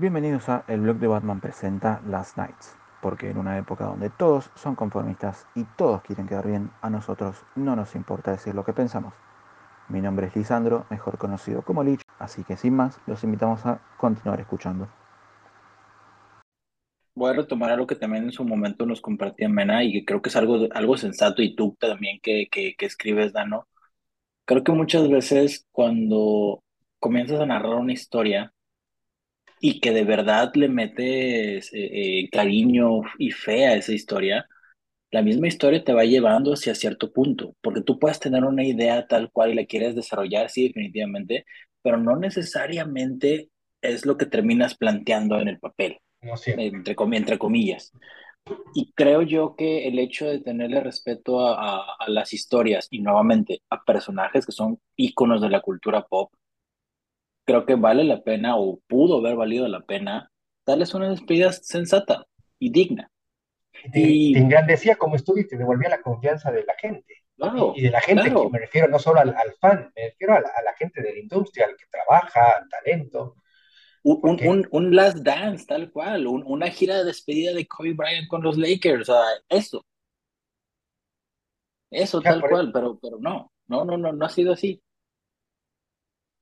Bienvenidos a El blog de Batman presenta Last Nights, porque en una época donde todos son conformistas y todos quieren quedar bien, a nosotros no nos importa decir lo que pensamos. Mi nombre es Lisandro, mejor conocido como Lich, así que sin más, los invitamos a continuar escuchando. Voy a retomar algo que también en su momento nos compartía Mena y que creo que es algo, algo sensato y tú también que, que, que escribes, Dano. Creo que muchas veces cuando comienzas a narrar una historia y que de verdad le metes eh, eh, cariño y fe a esa historia, la misma historia te va llevando hacia cierto punto, porque tú puedes tener una idea tal cual y la quieres desarrollar, sí, definitivamente, pero no necesariamente es lo que terminas planteando en el papel, No entre, comi- entre comillas. Y creo yo que el hecho de tenerle respeto a, a- a las historias y nuevamente a personajes que son íconos de la cultura pop, creo que vale la pena o pudo haber valido la pena darles una despedida sensata y digna. Te, Y- te engrandecía como estudio y te devolvía la confianza de la gente. Claro, Y, de la gente, claro. que me refiero no solo al, al fan, me refiero a la, a la gente de la industria, al que trabaja, al talento. Un, un, Porque- un, un last dance, tal cual, un- una gira de despedida de Kobe Bryant con los Lakers, o sea, eso. Eso, tal cual, pero, pero no, no, no, no, no ha sido así.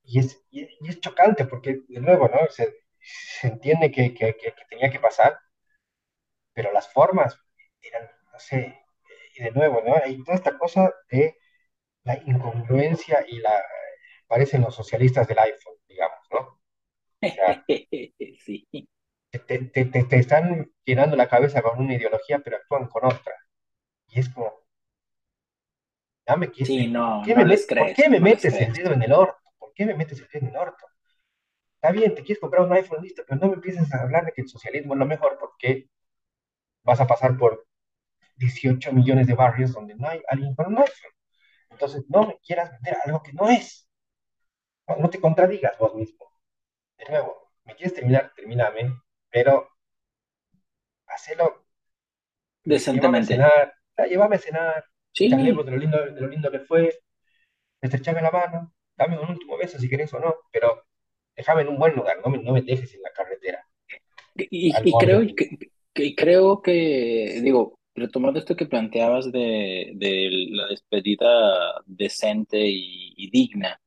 Y es, y, es chocante porque, de nuevo, ¿no? Se, se entiende que, que, que- que tenía que pasar, pero las formas eran, no sé, y de nuevo, ¿no? Hay toda esta cosa de la incongruencia y la, parecen los socialistas del iPhone, digamos, ¿no? sea, Sí, te, te, te, te están llenando la cabeza con una ideología, pero actúan con otra. Y es como, dame que sí, no, ¿por qué no me, les met- ¿por qué me no metes el dedo en el orto? ¿Por qué me metes el dedo en el orto? Está bien, te quieres comprar un iPhone, listo, pero no me empieces a hablar de que el socialismo es lo mejor porque vas a pasar por 18 millones de barrios donde no hay alguien con un iPhone. Entonces, no me quieras vender algo que no es. No, no te contradigas vos mismo. De nuevo, me quieres terminar, termíname, pero hacelo. Llévame a Decentemente. cenar, llévame a cenar, Sí, de lo lindo, de lo lindo que fue, estrechame la mano, dame un último beso si querés o no, pero déjame en un buen lugar, no me, no me dejes en la carretera. y, creo que, y creo que, digo, retomando esto que planteabas de, de la despedida decente y, y digna,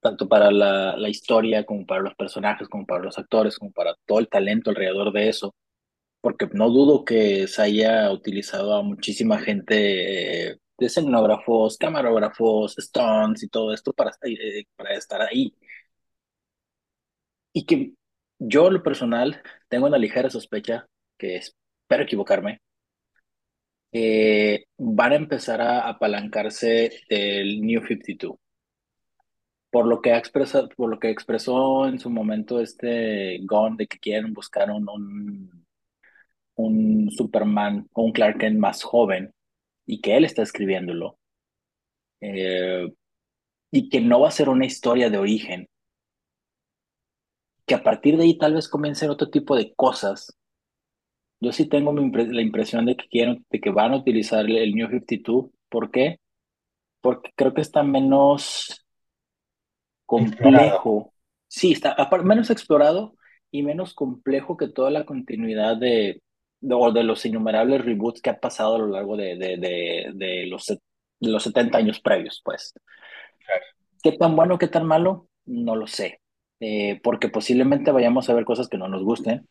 tanto para la, la historia como para los personajes, como para los actores, como para todo el talento alrededor de eso, porque no dudo que se haya utilizado a muchísima gente, eh, de escenógrafos, camarógrafos, stunts y todo esto para, eh, para estar ahí. Y que yo, lo personal, tengo una ligera sospecha, que espero equivocarme, eh, van a empezar a apalancarse del New 52. Por lo que ha expresado, por lo que expresó en su momento este Gunn de que quieren buscar un, un, un Superman o un Clark Kent más joven y que él está escribiéndolo. eh, y que no va a ser una historia de origen. Que a partir de ahí tal vez comiencen otro tipo de cosas Yo sí tengo mi impre- la impresión de que quieren, de que van a utilizar el, New 52. ¿Por qué? Porque creo que está menos complejo. Sí, está menos explorado y menos complejo que toda la continuidad de, o de los innumerables reboots que ha pasado a lo largo de, de, de, de los, de los 70 años previos, pues. Claro. ¿Qué tan bueno, qué tan malo? No lo sé. Eh, porque posiblemente vayamos a ver cosas que no nos gusten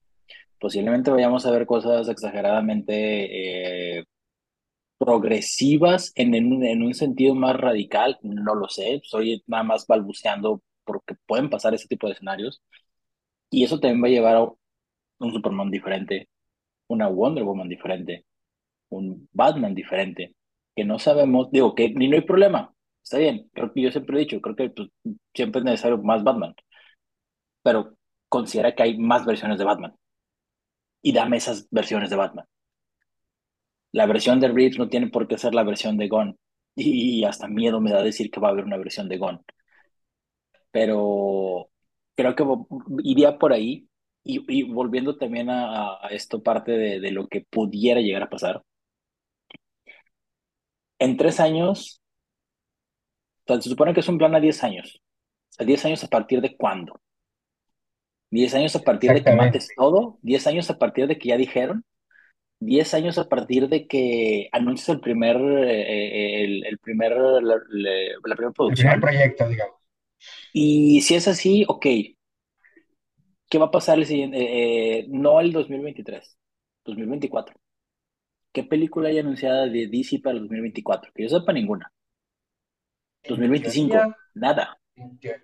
posiblemente vayamos a ver cosas exageradamente eh, progresivas en, en, un- en un sentido más radical, no lo sé, estoy nada más balbuceando porque pueden pasar ese tipo de escenarios y eso también va a llevar a un Superman diferente, una Wonder Woman diferente, un Batman diferente, que no sabemos, digo que ni no hay problema, está bien, creo que yo siempre he dicho, creo que pues, siempre es necesario más Batman, pero considera que hay más versiones de Batman y dame esas versiones de Batman. La versión de Reeves no tiene por qué ser la versión de Gon. Y hasta miedo me da decir que va a haber una versión de Gon. Pero creo que iría por ahí. Y, y volviendo también a, a esto parte de, de lo que pudiera llegar a pasar. En tres años, o sea, se supone que es un plan a 10 años. ¿A 10 años a partir de cuándo? 10 años a partir de que mates todo, 10 años a partir de que ya dijeron, 10 años a partir de que anuncias el primer, eh, el, el, primer, la, la, primera producción. El primer proyecto, digamos. Y si es así, ok. ¿Qué va a pasar el siguiente? Eh, eh, no el 2023, 2024. ¿Qué película hay anunciada de DC para el 2024? Que yo sepa ninguna. 2025, nada.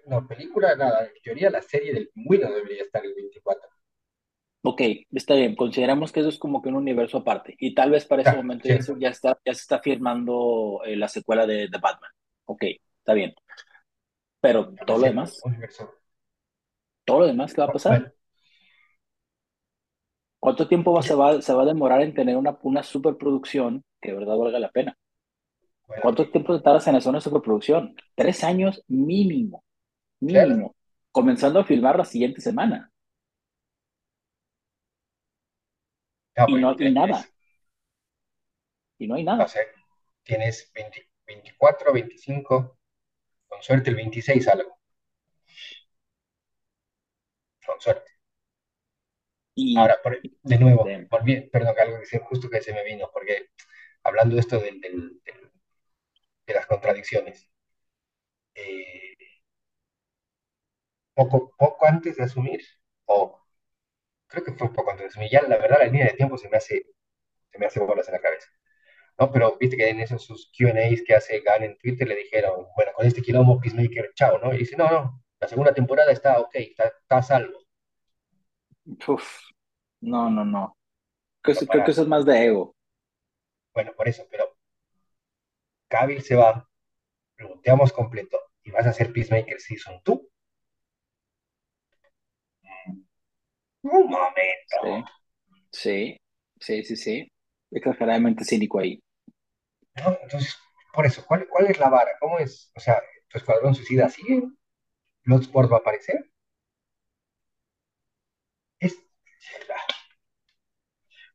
No, película, nada. En teoría, la serie del pingüino debería estar el 24. Ok, está bien. Consideramos que eso es como que un universo aparte. Y tal vez para ese momento ya, está, ya se está firmando eh, la secuela de, de, Batman. Ok, está bien. Pero todo lo demás. Todo lo demás, ¿qué va a pasar? ¿Cuánto tiempo se, va, se va a demorar en tener una, una superproducción que de verdad valga la pena? ¿Cuánto tiempo te tardas en hacer una superproducción? Tres años mínimo, mínimo, comenzando a filmar la siguiente semana. y no hay nada. Y no hay nada. No sé, tienes 24, 25, con suerte el 26 algo. Con suerte. Ahora, de nuevo, perdón, algo que justo que se me vino, porque hablando de esto del de las contradicciones. Eh, poco, poco antes de asumir, o creo que fue poco antes de asumir, ya la verdad la línea de tiempo se me hace, se me hace bolas en la cabeza. ¿no? Pero viste que en esos sus QAs que hace Gan en Twitter le dijeron, bueno, con este quilombo Peacemaker, chao, ¿no? Y dice, no, no, la segunda temporada está ok, está, está a salvo. Uf, no, no, no. Creo, creo que eso es más de ego. Bueno, por eso, pero Cavill se va, pregunteamos completo y vas a hacer Peacemaker Season 2. Un momento. Sí, sí, sí, sí. Exageradamente cínico ahí. Entonces, por eso, ¿cuál, ¿cuál es la vara? ¿Cómo es? O sea, ¿tu escuadrón suicida sigue? ¿Bloodsport va a aparecer? Es...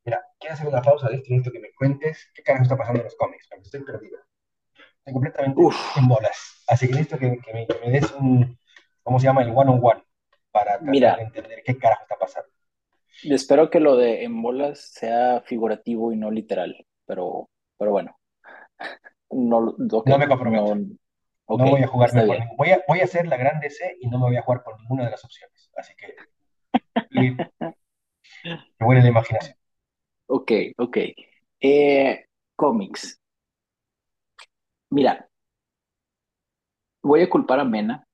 Mira, quiero hacer una pausa de esto necesito que me cuentes qué carajo está pasando en los cómics, porque estoy perdido completamente en bolas. Así que necesito que, que, me, que, me, des un, ¿cómo se llama? El one-on-one para tratar de entender qué carajo está pasando. Espero que lo de en bolas sea figurativo y no literal, pero, pero bueno. No, no me comprometo. No, voy a jugar mejor. Voy a, voy a hacer la grande C y no me voy a jugar por ninguna de las opciones. Así que. me voy a la imaginación. Ok, ok. Eh, cómics. Mira, voy a culpar a Mena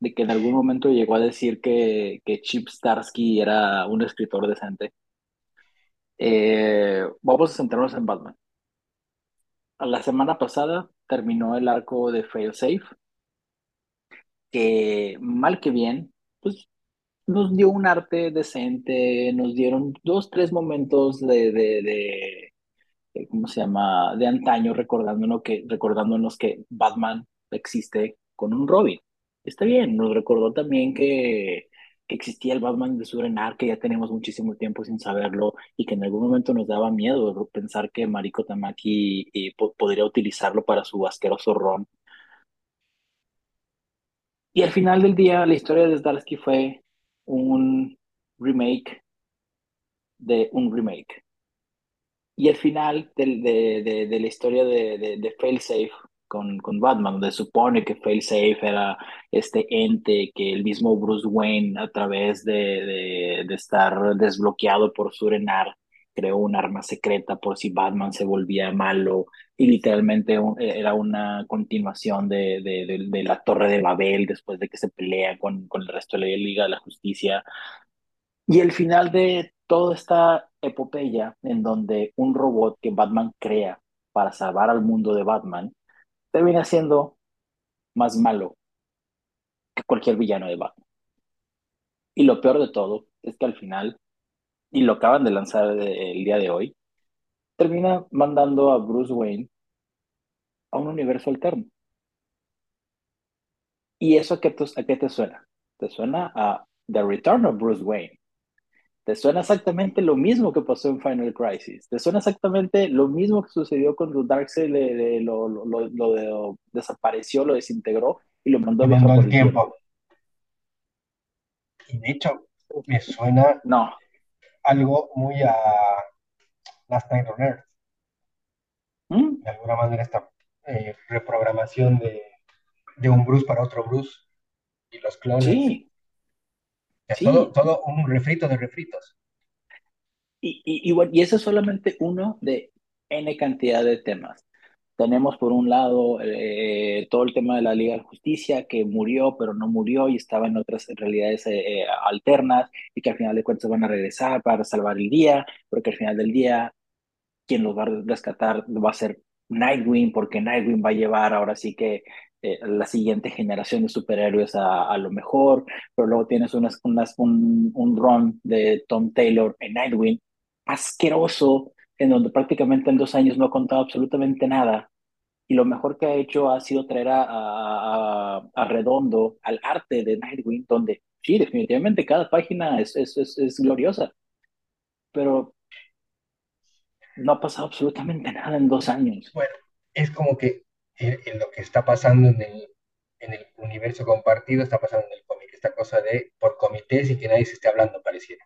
de que en algún momento llegó a decir que, que Chip Starsky era un escritor decente. Eh, vamos a centrarnos en Batman. La semana pasada terminó el arco de Failsafe, que mal que bien, pues nos dio un arte decente, nos dieron dos, tres momentos de, de ¿cómo se llama?, de antaño, recordándonos que, recordándonos que Batman existe con un Robin. Está bien, nos recordó también que, que existía el Batman de Surenar, que ya tenemos muchísimo tiempo sin saberlo y que en algún momento nos daba miedo pensar que Mariko Tamaki eh, podría utilizarlo para su asqueroso ron. Y al final del día, la historia de Zdarsky fue un remake de un remake. Y el final de, de, de, la historia de, de, Failsafe con, con Batman, donde supone que Failsafe era este ente que el mismo Bruce Wayne, a través de, estar desbloqueado por Surenar, creó un arma secreta por si Batman se volvía malo y literalmente era una continuación de, de, de, la Torre de Babel después de que se pelea con, con el resto de la Liga de la Justicia. Y el final de toda esta epopeya en donde un robot que Batman crea para salvar al mundo de Batman termina siendo más malo que cualquier villano de Batman. Y lo peor de todo es que al final, y lo acaban de lanzar el día de hoy, termina mandando a Bruce Wayne a un universo alterno. ¿Y eso a qué, a qué te suena? Te suena a The Return of Bruce Wayne te suena exactamente lo mismo que pasó en Final Crisis. Te suena exactamente lo mismo que sucedió cuando Darkseid lo, lo, desapareció, lo desintegró y lo mandó, a el tiempo. Y de hecho, me suena No, algo muy a Last Night on Earth. ¿Mm? De alguna manera esta eh, reprogramación de, de un Bruce para otro Bruce y los clones. sí, Es todo, sí. todo un refrito de refritos. Y, y, y, bueno, y eso es solamente uno de N cantidad de temas. Tenemos por un lado eh, todo el tema de la Liga de Justicia, que murió, pero no murió y estaba en otras realidades eh, alternas y que al final de cuentas van a regresar para salvar el día, porque al final del día quien los va a rescatar va a ser Nightwing, porque Nightwing va a llevar ahora sí que eh, la siguiente generación de superhéroes a, a, lo mejor, pero luego tienes unas, unas, un, un run de Tom Taylor en Nightwing asqueroso, en donde prácticamente en dos años no ha contado absolutamente nada. Y lo mejor que ha hecho ha sido traer a, a, a Redondo al arte de Nightwing, donde sí, definitivamente cada página es, es, es, es gloriosa, pero no ha pasado absolutamente nada en dos años. Bueno, es como que en, en lo que está pasando en el, en el universo compartido está pasando en el cómic, esta cosa de por comités y que nadie se esté hablando, pareciera.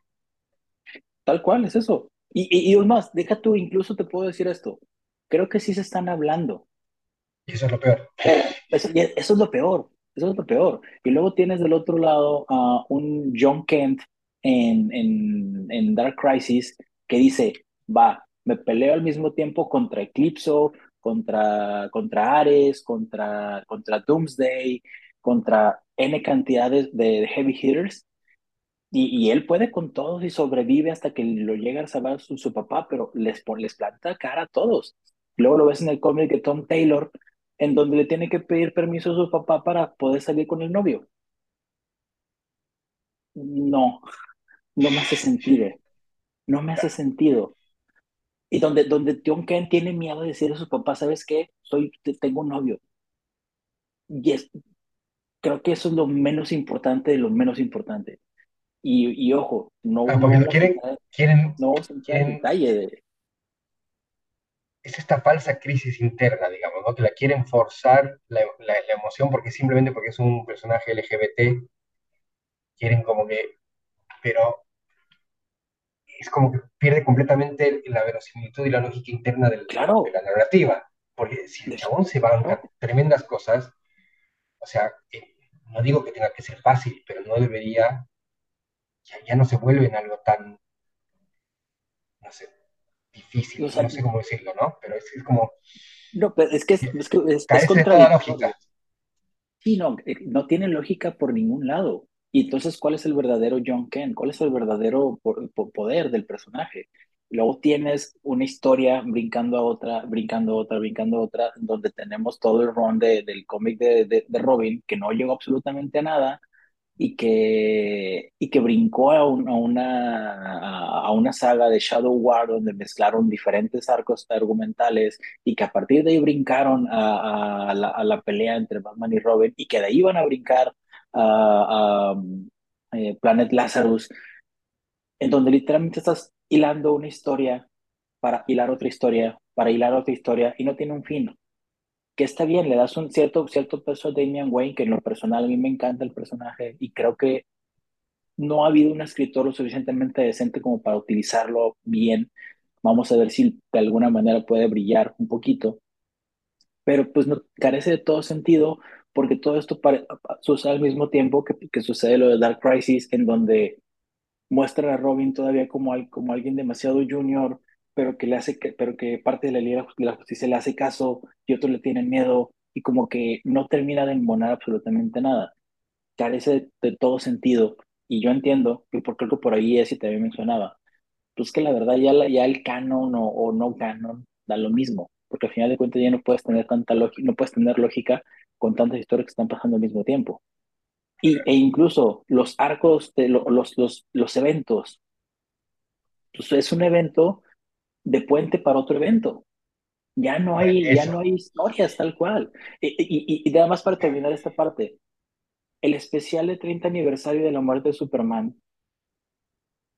Tal cual, es eso. Y, y, y más, deja tú, incluso te puedo decir esto. Creo que sí se están hablando. Y eso es lo peor. Eso, eso es lo peor. Eso es lo peor. Y luego tienes del otro lado a uh, un John Kent en, en, en Dark Crisis que dice, va, me peleo al mismo tiempo contra Eclipso, contra, contra Ares, contra, contra Doomsday, contra N cantidades de, heavy hitters, y, y, él puede con todos y sobrevive hasta que lo llega a salvar su, su papá, pero les, les planta cara a todos. Luego lo ves en el cómic de Tom Taylor, en donde le tiene que pedir permiso a su papá para poder salir con el novio. No, no me hace sentido. No me hace sentido. Y donde, donde John Ken tiene miedo de decir a su papá, ¿sabes qué? Soy, tengo un novio. Y es, creo que eso es lo menos importante de lo menos importante. Y, y ojo, no, ah, porque no, quieren, entrar, quieren, no a quieren, en detalle de... Es esta falsa crisis interna, digamos, ¿no? Que la quieren forzar la, la, la emoción porque simplemente porque es un personaje LGBT, quieren como que, pero es como que pierde completamente la verosimilitud y la lógica interna del, Claro. de la narrativa. Porque si el chabón se banca Claro. tremendas cosas, o sea, eh, no digo que tenga que ser fácil, pero no debería, ya, ya no se vuelve en algo tan, no sé, difícil, O sea, no sé cómo decirlo, ¿no? Pero es, es como, No, pero es que es, es, que es, es contradictorio. lógica. Sí, no, eh, no tiene lógica por ningún lado. Y entonces, ¿cuál es el verdadero John Ken? ¿Cuál es el verdadero po- po- poder del personaje? Luego tienes una historia brincando a otra, brincando a otra, brincando a otra, donde tenemos todo el run de, del cómic de, Robin, que no llegó absolutamente a nada, y que, y que brincó a, un- a una, a una saga de Shadow War donde mezclaron diferentes arcos argumentales y que a partir de ahí brincaron a, a la, a la pelea entre Batman y Robin y que de ahí iban a brincar a, eh, Planet Lazarus, en donde literalmente estás hilando una historia para hilar otra historia, para hilar otra historia y no tiene un fin que está bien, le das un cierto, cierto peso a Damian Wayne, que en lo personal a mí me encanta el personaje y creo que no ha habido un escritor lo suficientemente decente como para utilizarlo bien. Vamos a ver si de alguna manera puede brillar un poquito, pero pues no, carece de todo sentido porque todo esto sucede al mismo tiempo que, que sucede lo de Dark Crisis, en donde muestra a Robin todavía como, al, como alguien demasiado junior, pero que le hace pero que parte de la Liga de la Justicia le hace caso y otros le tienen miedo y como que no termina de embonar absolutamente nada. Carece de, de todo sentido. Y yo entiendo, y por, creo que por ahí es y también mencionaba, pues que la verdad ya, la, ya el canon o, o, no canon da lo mismo, porque al final de cuentas ya no puedes tener tanta lógica, no puedes tener lógica con tantas historias que están pasando al mismo tiempo. Y, e incluso los arcos, de lo, los, los, los eventos, pues es un evento de puente para otro evento. Ya no hay, Bueno, ya no hay historias tal cual. Y, y, y, nada más para terminar esta parte, el especial de 30 aniversario de la muerte de Superman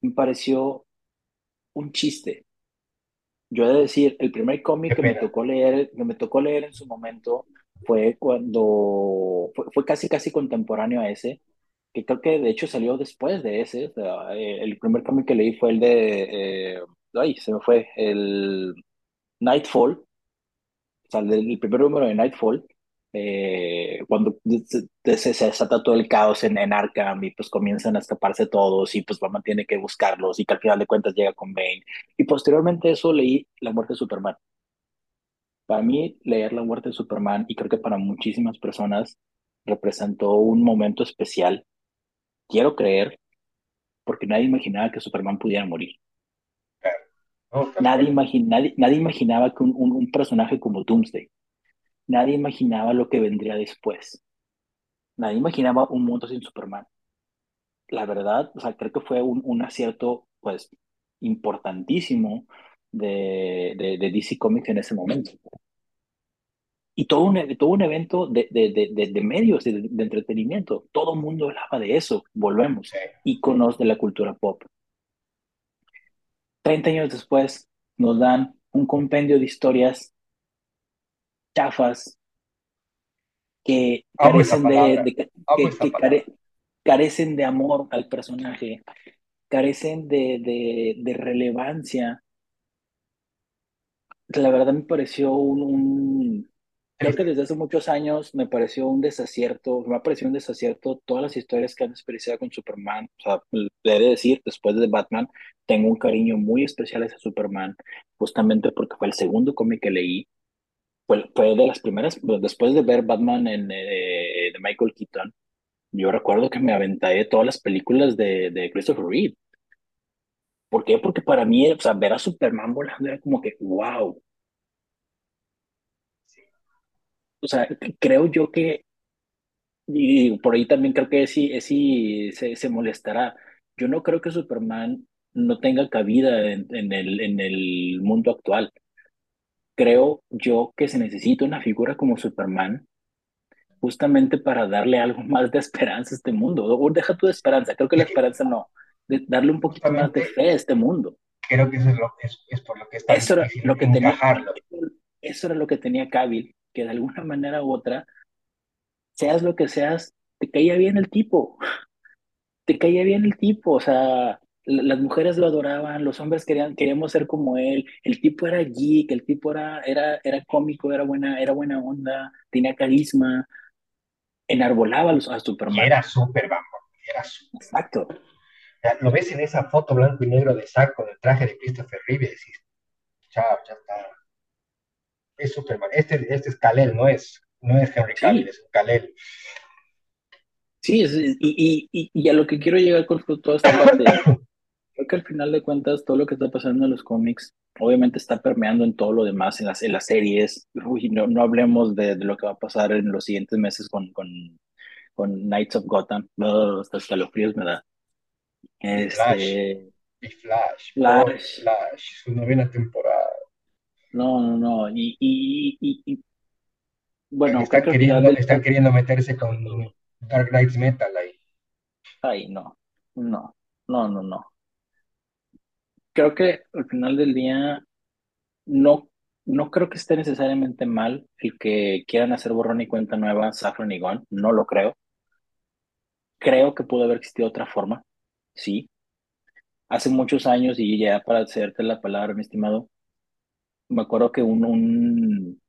me pareció un chiste. Yo he de decir, el primer cómic que me tocó leer, que me tocó leer en su momento fue cuando fue, casi casi contemporáneo a ese, que creo que de hecho salió después de ese. Eh, el primer cómic que leí fue el de, eh, ay, se me fue, el Nightfall, o sea, el, primer número de Nightfall, eh, cuando se, se, desata todo el caos en, en, Arkham y pues comienzan a escaparse todos y pues Batman tiene que buscarlos y que al final de cuentas llega con Bane. Y posteriormente eso leí La muerte de Superman. Para mí, leer La muerte de Superman, y creo que para muchísimas personas, representó un momento especial quiero creer, porque nadie imaginaba que Superman pudiera morir. nadie, nadie, imaginaba que un, personaje como Doomsday, nadie imaginaba lo que vendría después. Nadie imaginaba un mundo sin Superman. La verdad, o sea, creo que fue un, acierto, pues, importantísimo de, de, de DC Comics en ese momento y todo un, todo un evento de, de, de, de medios, de, entretenimiento. Todo el mundo hablaba de eso. Volvemos. Íconos de la cultura pop. Treinta años después nos dan un compendio de historias chafas que carecen de, que, carecen de amor al personaje, carecen de, de, relevancia. La verdad me pareció un Creo que desde hace muchos años me pareció un desacierto, me ha parecido un desacierto todas las historias que han experienciado con Superman. O sea, le he de decir, después de Batman, tengo un cariño muy especial hacia Superman, justamente porque fue el segundo cómic que leí. Fue, fue de las primeras, después de ver Batman en, eh, de Michael Keaton, yo recuerdo que me aventé todas las películas de, de Christopher Reeve. ¿Por qué? Porque para mí, o sea, ver a Superman volando era como que, wow, o sea, creo yo que, y por ahí también creo que sí, sí se, se molestará. Yo no creo que Superman no tenga cabida en, en, el, en el mundo actual. Creo yo que se necesita una figura como Superman justamente para darle algo más de esperanza a este mundo. O deja tu esperanza, creo que la esperanza no, de darle un poquito más de fe a este mundo. Creo que eso es, lo, es, es por lo que está eso era lo que tenía, Eso era lo que tenía Cavill que de alguna manera u otra, seas lo que seas, te caía bien el tipo, te caía bien el tipo, o sea, las mujeres lo adoraban, los hombres querían, queríamos ser como él, el tipo era geek, el tipo era, era, era cómico, era buena, era buena onda, tenía carisma, enarbolaba a Superman. era Superman, era Superman. Exacto. Lo ves en esa foto blanco y negro de saco del traje de Christopher Reeve y decís, chao, ya está, es Superman. Este, este es Kalel, no es, no es Henry Cavill, es Kalel. Sí, y, y, y, a lo que quiero llegar con toda esta parte, creo que al final de cuentas todo lo que está pasando en los cómics obviamente está permeando en todo lo demás, en las, en las series. Uy, no, no hablemos de, de, lo que va a pasar en los siguientes meses con, con, con Knights of Gotham. No, hasta escalofríos me da. Este... Y Flash. Flash. Flash, su novena temporada. No, no, no. Y, y, y, bueno, están queriendo, están queriendo meterse con Dark Knights Metal ahí. Ay, no, no, no, no, no. Creo que al final del día no, no creo que esté necesariamente mal el que quieran hacer borrón y cuenta nueva Saffron y Gon, no lo creo. Creo que pudo haber existido otra forma, sí. Hace muchos años, y ya para hacerte la palabra, mi estimado, me acuerdo que un, un,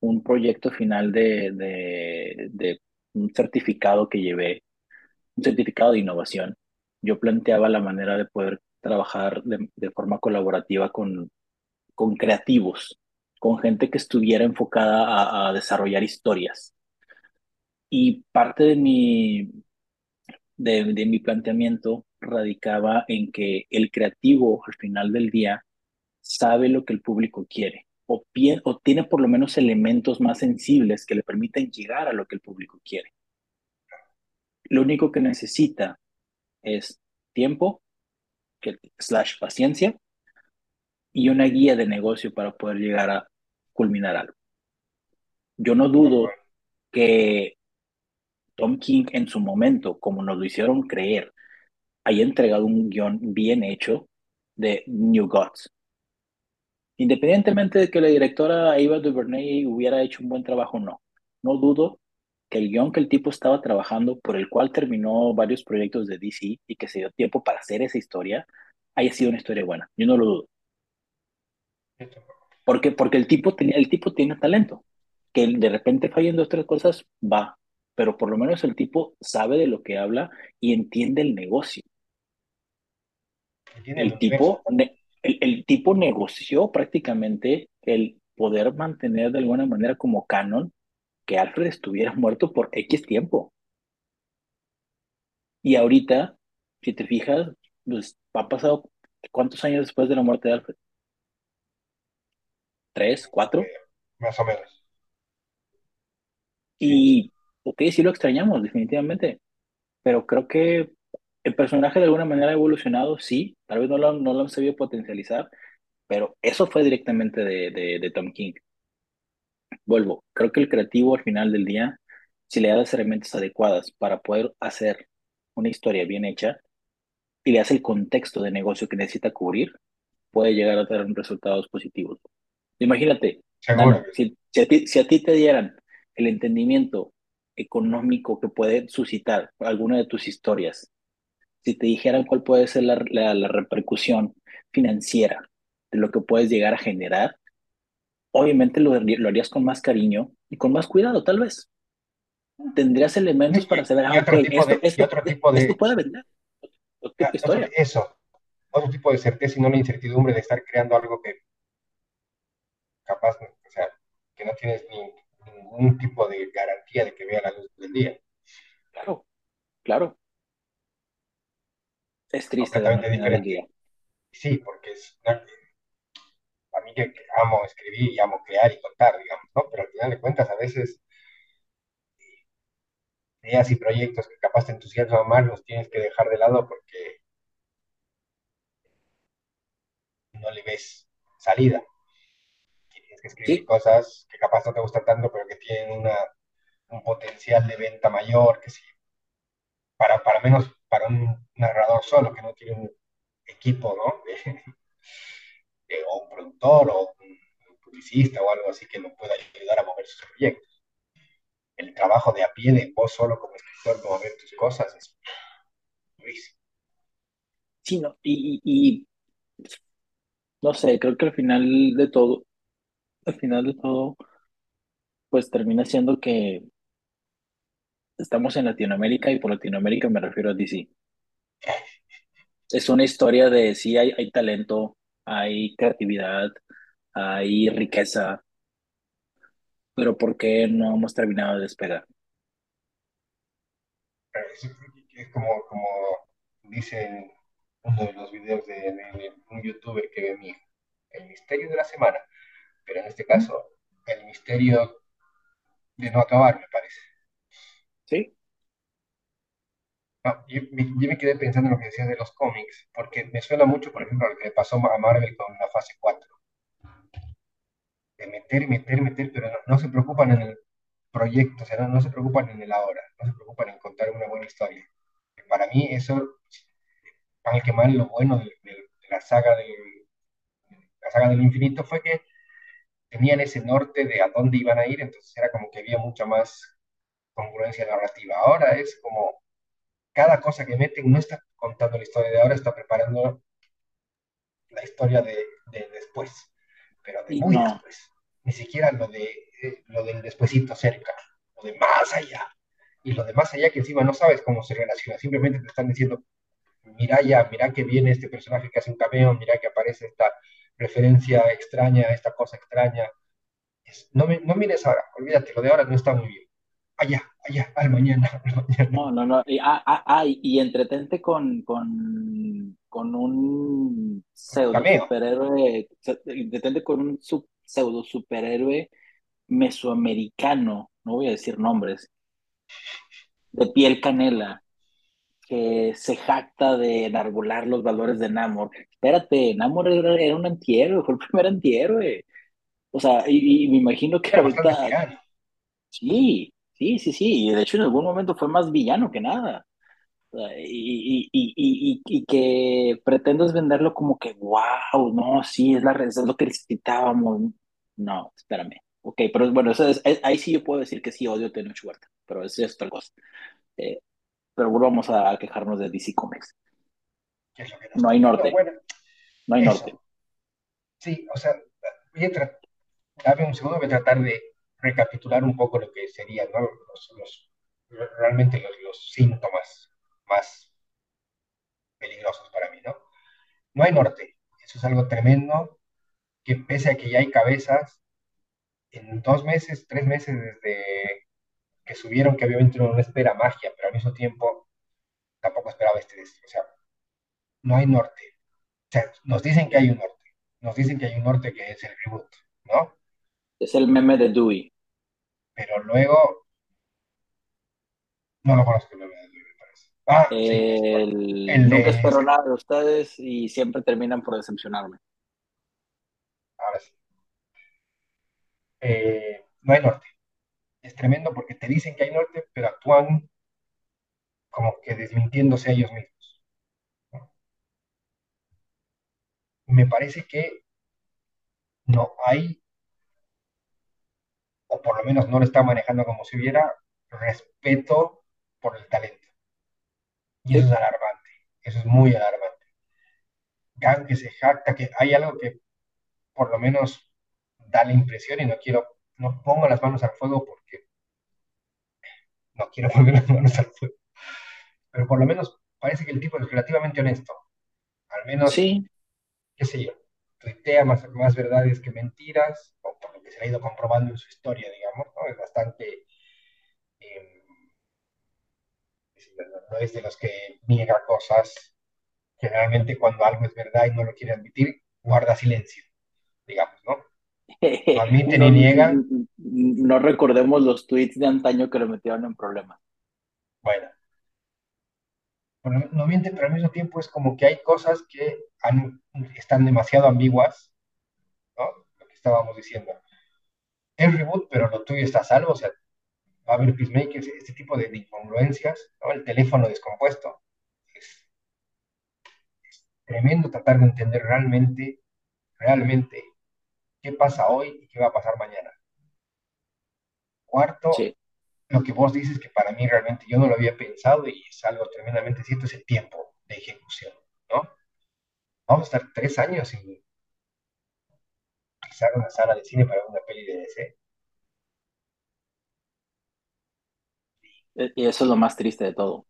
un proyecto final de, de, de, un certificado que llevé, un certificado de innovación, yo planteaba la manera de poder trabajar de, de forma colaborativa con, con creativos, con gente que estuviera enfocada a, a desarrollar historias. Y parte de mi, de, de, mi planteamiento radicaba en que el creativo al final del día sabe lo que el público quiere o, o tiene por lo menos elementos más sensibles que le permiten llegar a lo que el público quiere. Lo único que necesita es tiempo, que, slash paciencia, y una guía de negocio para poder llegar a culminar algo. Yo no dudo que Tom King en su momento, como nos lo hicieron creer, haya entregado un guion bien hecho de New Gods, Independientemente de que la directora Eva DuVernay hubiera hecho un buen trabajo o no, no dudo que el guion que el tipo estaba trabajando, por el cual terminó varios proyectos de DC y que se dio tiempo para hacer esa historia, haya sido una historia buena. Yo no lo dudo. Porque, porque el, tipo tenía, el tipo tiene talento. Que de repente fallen dos tres cosas, va. Pero por lo menos el tipo sabe de lo que habla y entiende el negocio. El tipo, el, el tipo negoció prácticamente el poder mantener de alguna manera como canon que Alfred estuviera muerto por X tiempo. Y ahorita, si te fijas, pues ha pasado cuántos años después de la muerte de Alfred? ¿Tres? ¿Cuatro? Eh, más o menos. Y, ok, sí lo extrañamos, definitivamente. Pero creo que el personaje de alguna manera ha evolucionado, sí. Tal vez no lo, no lo han sabido potencializar, pero eso fue directamente de, de, de Tom King. Vuelvo, creo que el creativo al final del día, si le da las herramientas adecuadas para poder hacer una historia bien hecha y le hace el contexto de negocio que necesita cubrir, puede llegar a tener resultados positivos. Imagínate, si, a ti, si a ti te dieran el entendimiento económico que puede suscitar alguna de tus historias, si te dijeran cuál puede ser la, la, la repercusión financiera de lo que puedes llegar a generar, obviamente lo, lo, harías con más cariño y con más cuidado, tal vez. Tendrías elementos para saber, ah, okay, esto, de, esto, otro tipo de, esto puede vender. Otro, eso, otro tipo de certeza y no la incertidumbre de estar creando algo que capaz, o sea, que no tienes ni, ningún tipo de garantía de que vea la luz del día. Claro, claro. Es triste. Completamente diferente. Sí, porque es una, a mí que, amo escribir y amo crear y contar, digamos, ¿no? Pero al final de cuentas, a veces ideas y proyectos que capaz te entusiasman más los tienes que dejar de lado porque no le ves salida. Tienes que escribir sí. cosas que capaz no te gustan tanto, pero que tienen una, un potencial de venta mayor, que sí. Para, para menos para un narrador solo, que no tiene un equipo, ¿no? O un productor o un, publicista o algo así que lo pueda ayudar a mover sus proyectos. El trabajo de a pie de vos solo como escritor, mover tus cosas es durísimo. Sí, no, y, no sé, creo que al final de todo, al final de todo, pues termina siendo que estamos en Latinoamérica y por Latinoamérica me refiero a DC. Es una historia de sí hay, talento, hay creatividad, hay riqueza, pero ¿por qué no hemos terminado de despegar? Es como, como dice uno de los videos de, un youtuber que ve mi hijo, el misterio de la semana, pero en este caso, el misterio de no acabar, me parece. ¿Sí? Yo, yo, me quedé pensando en lo que decías de los cómics, porque me suena mucho, por ejemplo, lo que le pasó a Marvel con la fase 4 de meter meter meter, pero no, no, se preocupan en el proyecto, o sea, no, no, se preocupan en el ahora, no se preocupan en contar una buena historia. Para mí eso, mal que mal, lo bueno de, de, de la saga del la saga del infinito fue que tenían ese norte de a dónde iban a ir, entonces era como que había mucha más congruencia narrativa. Ahora es como cada cosa que meten no está contando la historia de ahora, está preparando la historia de, de después pero de muy no. después. Ni siquiera lo, de, eh, lo del despuesito cerca, lo de más allá. Y lo de más allá que encima no sabes cómo se relaciona, simplemente te están diciendo, mira ya, mira que viene este personaje que hace un cameo, mira que aparece esta referencia extraña, esta cosa extraña. Es, no, no mires ahora, olvídate, lo de ahora no está muy bien allá, allá, al mañana, al mañana. No, no, no. Y, ah, ah, ah, y entretente con, con, con un pseudo superhéroe, entretente con un sub, pseudo superhéroe mesoamericano, no voy a decir nombres, de piel canela, que se jacta de enarbolar los valores de Namor. Espérate, Namor era, era un antihéroe, fue el primer antihéroe. O sea, y, y me imagino que Era ahorita... Sí, Sí, sí, sí, y de hecho en algún momento fue más villano que nada. Y, y, y, y, que pretendas venderlo como que, wow, no, sí, es, la, es lo que necesitábamos. No, espérame. Ok, pero bueno, eso es, es- ahí sí yo puedo decir que sí odio Tenoch Huerta, pero eso es otra cosa. Eh, pero volvamos a, a quejarnos de DC Comics. que es lo que nos No hay norte. bueno, No hay eso. norte. Sí, o sea, voy a dame un segundo, voy a tratar de recapitular un poco lo que serían, ¿no? Los, realmente los, los síntomas más peligrosos para mí, ¿no? No hay norte. Eso es algo tremendo, que pese a que ya hay cabezas, en dos meses, tres meses desde que subieron, que obviamente uno no espera magia, pero al mismo tiempo tampoco esperaba este, o sea, no hay norte. O sea, nos dicen que hay un norte, nos dicen que hay un norte que es el reboot, ¿no? Es el meme de Dewey. Pero luego, no lo conozco, el me parece. Ah, sí, El, El de- nunca espero nada de ustedes y siempre terminan por decepcionarme. ahora sí. Eh, no hay norte. Es tremendo porque te dicen que hay norte, pero actúan como que desmintiéndose a ellos mismos. ¿no? Me parece que no hay, o por lo menos no lo está manejando como si hubiera, respeto por el talento. Y eso es alarmante, eso es muy alarmante. Gang que se jacta, que hay algo que por lo menos da la impresión y no quiero, no pongo las manos al fuego porque no quiero poner las manos al fuego, pero por lo menos parece que el tipo es relativamente honesto, al menos, Sí, qué sé yo, tuitea más, más verdades que mentiras, que se ha ido comprobando en su historia, digamos, ¿no? Es bastante, eh, no es de los que niega cosas, generalmente cuando algo es verdad y no lo quiere admitir, guarda silencio, digamos, ¿no? No admite no, ni niega, no recordemos los tweets de antaño que lo metieron en problemas. bueno, Bueno, no miente, pero al mismo tiempo es como que hay cosas que han- están demasiado ambiguas, ¿no? Lo que estábamos diciendo. Es reboot, pero lo tuyo está a salvo, o sea, va a haber peacemakers, este tipo de, incongruencias, ¿no? El teléfono descompuesto. Es tremendo tratar de entender realmente, realmente, qué pasa hoy y qué va a pasar mañana. Cuarto, Sí, lo que vos dices que para mí realmente yo no lo había pensado y es algo tremendamente cierto, es el tiempo de ejecución, ¿no? Vamos a estar tres años sin pisar una sala de cine para una peli de DC. y eso es lo más triste de todo.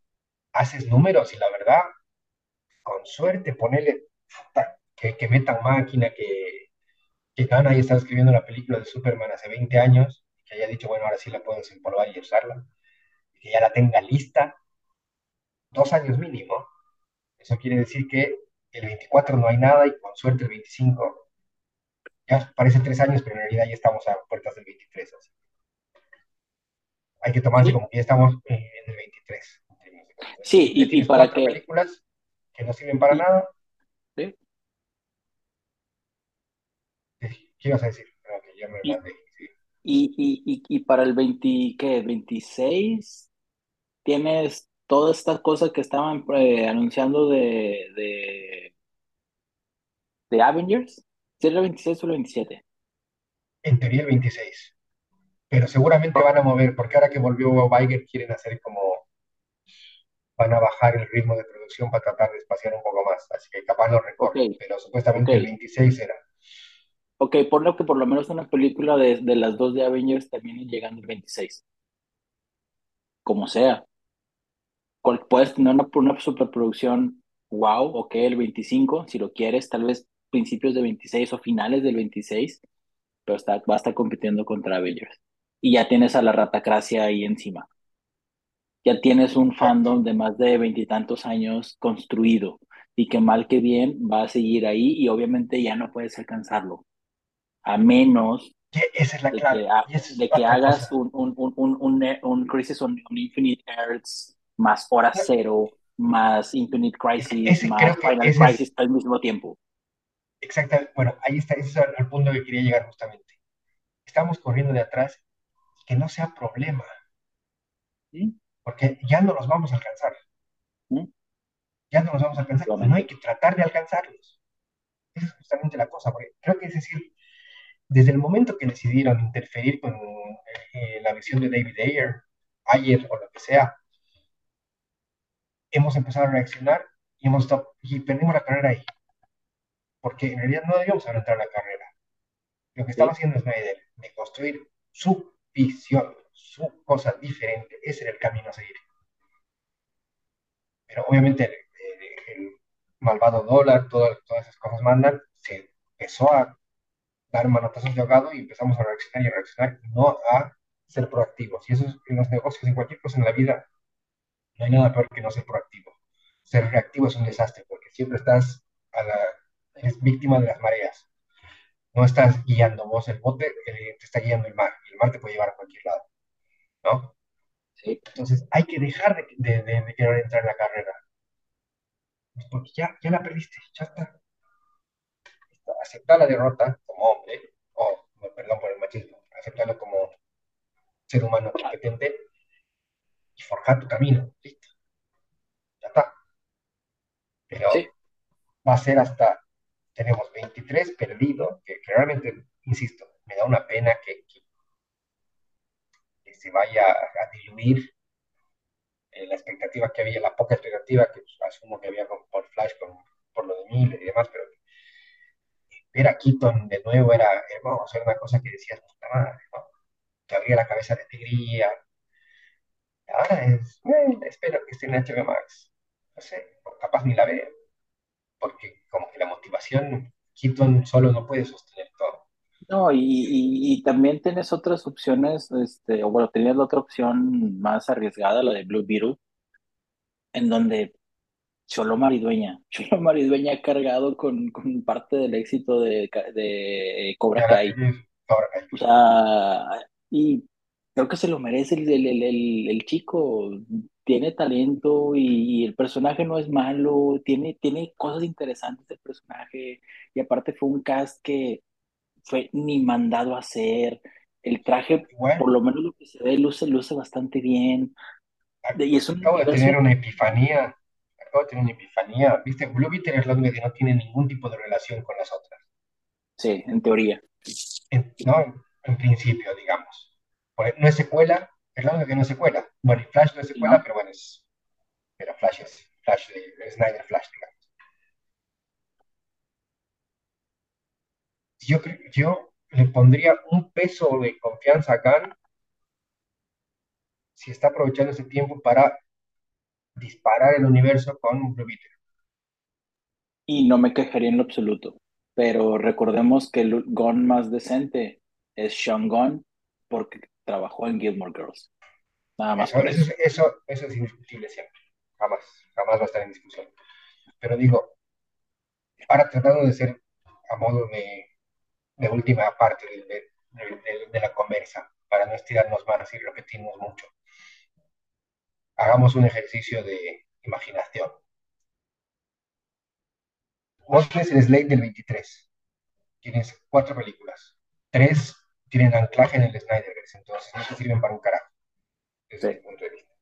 Haces números y la verdad, con suerte, ponele que, que metan máquina, que, que Gunn haya estado escribiendo la película de Superman hace 20 años, que haya dicho, bueno, ahora sí la puedo desempolvar y usarla, y que ya la tenga lista, dos años mínimo. Eso quiere decir que el 24 no hay nada y con suerte el 25 ya parece tres años, pero en realidad ya estamos a puertas del 23. así. Hay que tomarse como que ya estamos eh, en el 23. Sí, y- para que- películas que no sirven para nada. Sí. ¿Qué ibas a decir? Perdón, que ya me Y- mandé. Sí. Y, y, y, y para el 20, ¿qué? 26 tienes toda esta cosa que estaban eh, anunciando de, de, de Avengers. ¿Sí era el 26 o el 27? En teoría el 26. Pero seguramente van a mover, porque ahora que volvió Weiger quieren hacer como van a bajar el ritmo de producción para tratar de espaciar un poco más. Así que capaz lo recorren, Ok, pero supuestamente el 26 era. Ok, ponlo que por lo menos una película de, de las dos de Avengers termine llegando el 26. Como sea. Puedes tener una, una superproducción, wow, ok, el 25, si lo quieres, tal vez principios de 26 o finales del 26, pero está, va a estar compitiendo contra Avengers. Y ya tienes a la ratacracia ahí encima. Ya tienes un fandom de más de veintitantos años construido y que mal que bien va a seguir ahí y obviamente ya no puedes alcanzarlo. A menos esa es la de clave. que, ha- es de que hagas un, un, un, un, un, un Crisis on, on Infinite Earths más Hora. Cero, más Infinite Crisis, Ese más Final ese es- Crisis al mismo tiempo. Exactamente. Bueno, ahí está, ese es al punto que quería llegar justamente. Estamos corriendo de atrás, que no sea problema, ¿sí? porque ya no los vamos a alcanzar. Ya no los vamos a alcanzar. No hay que tratar de alcanzarlos. Esa es justamente la cosa, porque creo que es decir, desde el momento que decidieron interferir con eh, la visión de David Ayer, Ayer o lo que sea, hemos empezado a reaccionar y, hemos y perdimos la carrera ahí. Porque en realidad no debíamos haber entrado a la carrera. Lo que estaba haciendo Snyder de construir su visión, su cosa diferente, ese era el camino a seguir. Pero obviamente el, malvado dólar, todas esas cosas mandan, se empezó a dar manotazos de ahogado y empezamos a reaccionar y a reaccionar, no a ser proactivos. Y eso es en los negocios, en cualquier cosa en la vida, no hay nada peor que no ser proactivo. Ser reactivo es un desastre porque siempre estás a la, eres víctima de las mareas. No estás guiando vos el bote, te está guiando el mar. Y el mar te puede llevar a cualquier lado. ¿No? Sí. Entonces hay que dejar de, de, querer entrar en la carrera. Porque ya, ya la perdiste, ya está. Aceptar la derrota como hombre, o perdón por el machismo, aceptarlo como ser humano competente y forjar tu camino. Listo. Ya está. Pero va a ser hasta, tenemos 23 perdidos, que, realmente, insisto, me da una pena que, se vaya a diluir eh, la expectativa que había, la poca expectativa que asumo que había con, por Flash, con, por lo de Miller y demás, pero ver a Keaton de nuevo era hermoso, era una cosa que decías, puta madre, ¿no? Te abría la cabeza de alegría, Ahora es, eh, espero que esté en HBO Max. No sé, capaz ni la veo. Porque como que la motivación, Keaton solo no puede sostener todo. No, y, también tienes otras opciones, este, o bueno, tenías la otra opción más arriesgada, la de Blue Beetle, en donde Cholo Maridueña, Cholo Maridueña ha cargado con, con parte del éxito de, de Cobra Kai. Cobra Kai. O sea, y creo que se lo merece el, el, el, chico. Tiene talento y, el personaje no es malo, tiene, tiene cosas interesantes el personaje y aparte fue un cast que fue ni mandado a hacer. El traje, por lo menos lo que se ve, luce, luce bastante bien. Y es acabo de tener una epifanía. Acabo de tener una epifanía. Viste, Blue Beetle es lo que no tiene ningún tipo de relación con las otras. Sí, en teoría. no, en principio, digamos no es secuela, que no es secuela. Bueno, y Flash no es secuela, pero bueno, es. Pero Flash es Flash de Snyder Flash, digamos. Yo, yo le pondría un peso de confianza a Khan si está aprovechando ese tiempo para disparar el universo con un Blue Y no me quejaría en lo absoluto, pero recordemos que el Gon más decente es Sean Gon, porque trabajó en Gilmore Girls. Nada más. Eso, eso. Eso, es indiscutible siempre. Jamás, jamás va a estar en discusión. Pero digo, ahora tratando de ser a modo de, de última parte de, de, la conversa, para no estirarnos más y repetirnos mucho, hagamos un ejercicio de imaginación. Vos tienes el slate del 23. Tienes cuatro películas. Tres tienen anclaje en el Snyderverse, entonces no se sirven para un carajo, desde mi punto de vista.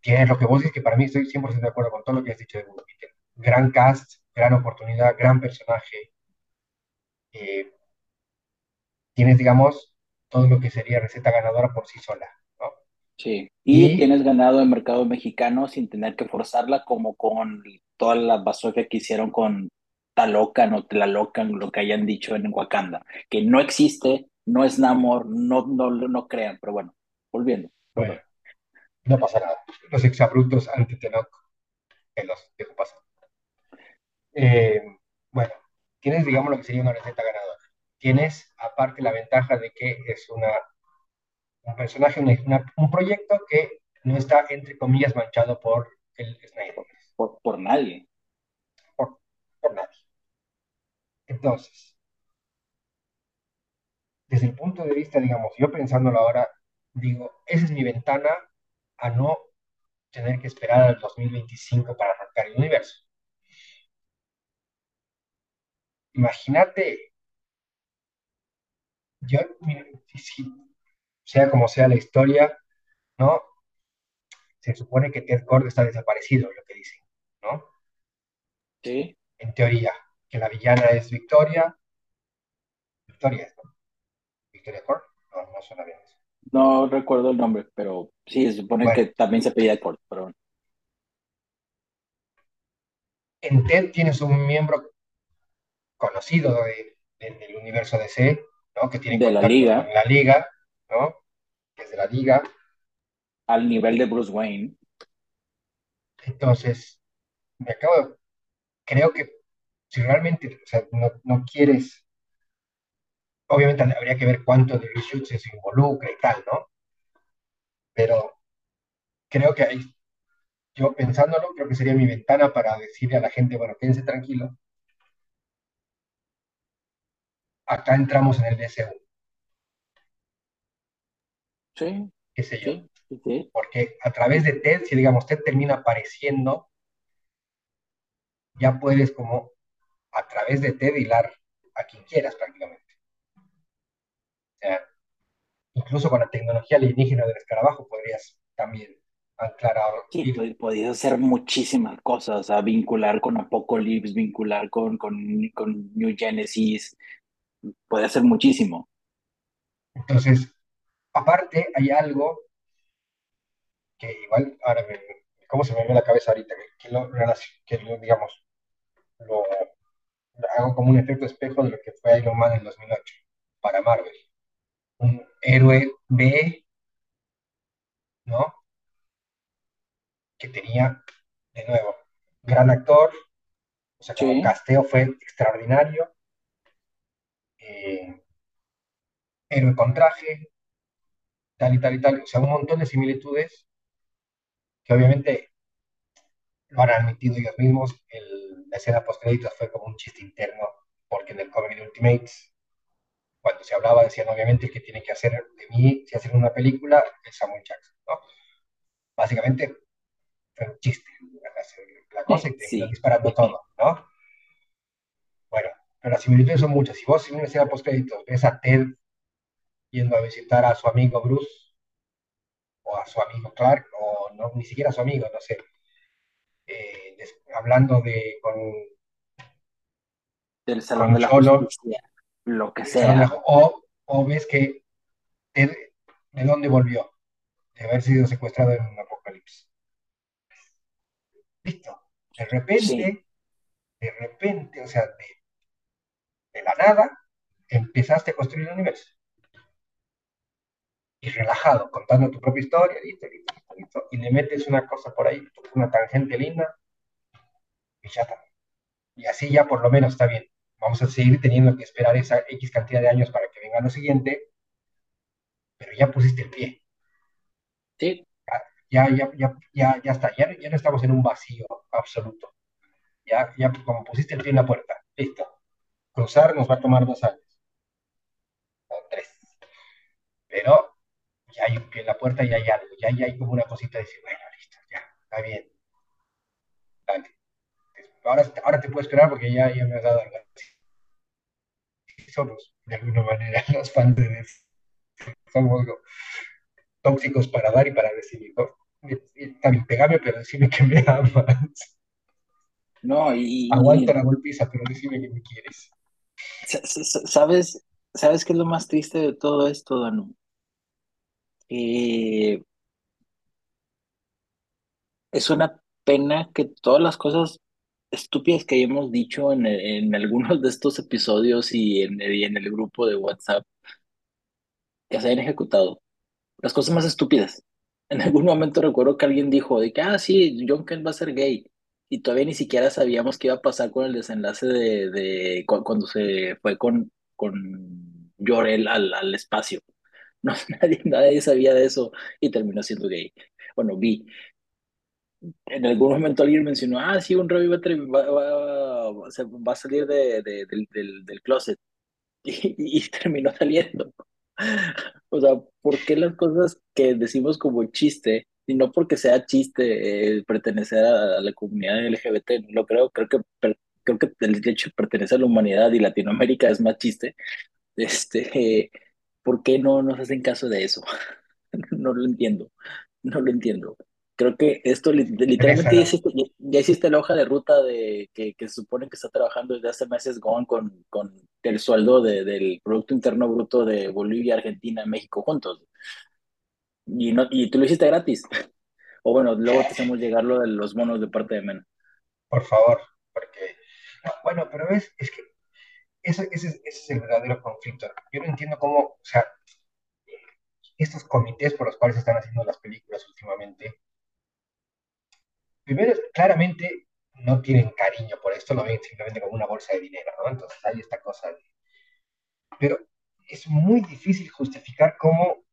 Tienes lo que vos dices, que para mí estoy 100% de acuerdo con todo lo que has dicho de Blue Gran cast, gran oportunidad, gran personaje. Eh, tienes, digamos, todo lo que sería receta ganadora por sí sola, ¿no? Sí, y, tienes ganado el mercado mexicano sin tener que forzarla como con toda la basofia que hicieron con Talocan o Tlalocan, lo que hayan dicho en Wakanda, que no existe, no es Namor, no, no, no crean, pero bueno, volviendo. Bueno, no pasa nada. Los exabruptos ante Tenoch, que los dejo pasar. Eh, bueno, tienes, digamos, lo que sería una receta ganadora. Tienes, aparte, la ventaja de que es una, un personaje, un proyecto que no está, entre comillas, manchado por el Snyder. Por, por nadie. Por, por nadie. Entonces, desde el punto de vista, digamos, yo pensándolo ahora, digo, esa es mi ventana a no tener que esperar al 2025 para arrancar el universo. Imagínate, yo, sea como sea la historia, ¿no? Se supone que Ted Cord está desaparecido, lo que dicen, ¿no? Sí. En teoría que la villana es Victoria, Victoria, ¿no? Victoria Court, no, no suena bien eso. No recuerdo el nombre, pero sí, se supone Bueno. que también se pedía Court, pero. En TED tienes un miembro conocido de- de- del universo DC, ¿no? Que tiene De la liga. con la liga, ¿no? Que es de la liga. al nivel de Bruce Wayne. Entonces, me acabo de- creo que si realmente, o sea, no, no quieres, obviamente habría que ver cuánto de reshoots se involucra y tal, ¿no? Pero creo que ahí, yo pensándolo, creo que sería mi ventana para decirle a la gente, bueno, quédense tranquilo. Acá entramos en el DCU, Sí, qué sé yo. sí, sí, sí. Porque a través de TED, si digamos TED termina apareciendo, ya puedes como a través de TED hilar a quien quieras prácticamente. O sea, incluso con la tecnología alienígena del escarabajo podrías también anclar a Sí, podías hacer muchísimas cosas, o sea, vincular con Apocalypse, vincular con, con, con New Genesis, puede hacer muchísimo. Entonces, aparte hay algo que igual, ahora me, ¿cómo se me ve la cabeza ahorita? Que, que lo, que lo, digamos, lo hago como un efecto espejo de lo que fue Iron Man en 2008 para Marvel. Un héroe B, ¿no? Que tenía, de nuevo, gran actor, o sea, como Sí. casteo fue extraordinario. eh, héroe con traje, tal y tal y tal, o sea, un montón de similitudes que obviamente lo han admitido ellos mismos. El, la escena post créditos fue como un chiste interno, porque en el cómic de Ultimates, cuando se hablaba, decían obviamente el que tiene que hacer de mí, si hacen una película, es Samuel Jackson, ¿no? Básicamente fue un chiste la, cosa y terminó Sí. disparando todo, ¿no? Bueno, pero las similitudes son muchas. Si vos en una escena post créditos ves a Ted yendo a visitar a su amigo Bruce, o a su amigo Clark, o no, ni siquiera a su amigo, no sé, eh, hablando de con Del Salón Con de la. Justicia, lo que sea. la- o, o ves que de dónde volvió, de haber sido secuestrado en un apocalipsis. Listo. De repente, Sí. de repente, o sea, de, de la nada, empezaste a construir el universo. Y relajado, contando tu propia historia, listo, listo, listo, y le metes una cosa por ahí, una tangente linda, y ya está. Y así ya por lo menos está bien. Vamos a seguir teniendo que esperar esa X cantidad de años para que venga lo siguiente, pero ya pusiste el pie. Sí, Ya, ya, ya, ya, ya está. Ya, ya no estamos en un vacío absoluto. Ya, ya como pusiste el pie en la puerta. Listo. Cruzar nos va a tomar dos años. O tres. Pero ya hay un pie en la puerta y hay algo. Ya, ya hay como una cosita de decir, bueno, listo, ya, está bien. Dale. Ahora, ahora te puedo esperar porque ya, ya me has dado algo. Somos, de alguna manera, los fans de. Somos tóxicos para dar y para recibir. ¿no? Bien, pegame, pero decime que me amas. no, y, Aguanta la golpiza, pero decime que me quieres. sa- sa- ¿sabes, ¿sabes qué es lo más triste de todo esto, Danu? Eh, es una pena que todas las cosas estúpidas que hemos dicho en, en algunos de estos episodios y en, y en el grupo de WhatsApp que se hayan ejecutado. Las cosas más estúpidas. En algún momento recuerdo que alguien dijo de que, ah, sí, John Kent va a ser gay. Y todavía ni siquiera sabíamos qué iba a pasar con el desenlace de, de cu- cuando se fue con, con Jor-El al, al espacio. No, nadie, nadie sabía de eso y terminó siendo gay. Bueno, vi. En algún momento alguien mencionó, ah, sí, un Robbie va, va, va- va- a salir de, de- del, del, del closet. Y, y terminó saliendo. O sea, ¿por qué las cosas que decimos como chiste, y no porque sea chiste eh, pertenecer a, a la comunidad LGBT, no creo, creo que, per- creo que el hecho de pertenecer a la humanidad y Latinoamérica es más chiste, este, eh, ¿por qué no nos hacen caso de eso? No lo entiendo, no lo entiendo. Creo que esto literalmente ya hiciste, ya, hiciste, la hoja de ruta de que, que, se supone que está trabajando desde hace meses Gon con, con el sueldo de, del Producto Interno Bruto de Bolivia, Argentina, México juntos. Y, no, y tú lo hiciste gratis. O bueno, luego te hacemos llegar lo de los bonos de parte de Mena. Por favor, porque... bueno, pero ves, es que ese, ese, ese, es el verdadero conflicto. Yo no entiendo cómo, o sea, estos comités por los cuales están haciendo las películas últimamente, primero, claramente no tienen cariño por esto, lo ven simplemente como una bolsa de dinero, ¿no? Entonces hay esta cosa de... Pero es muy difícil justificar cómo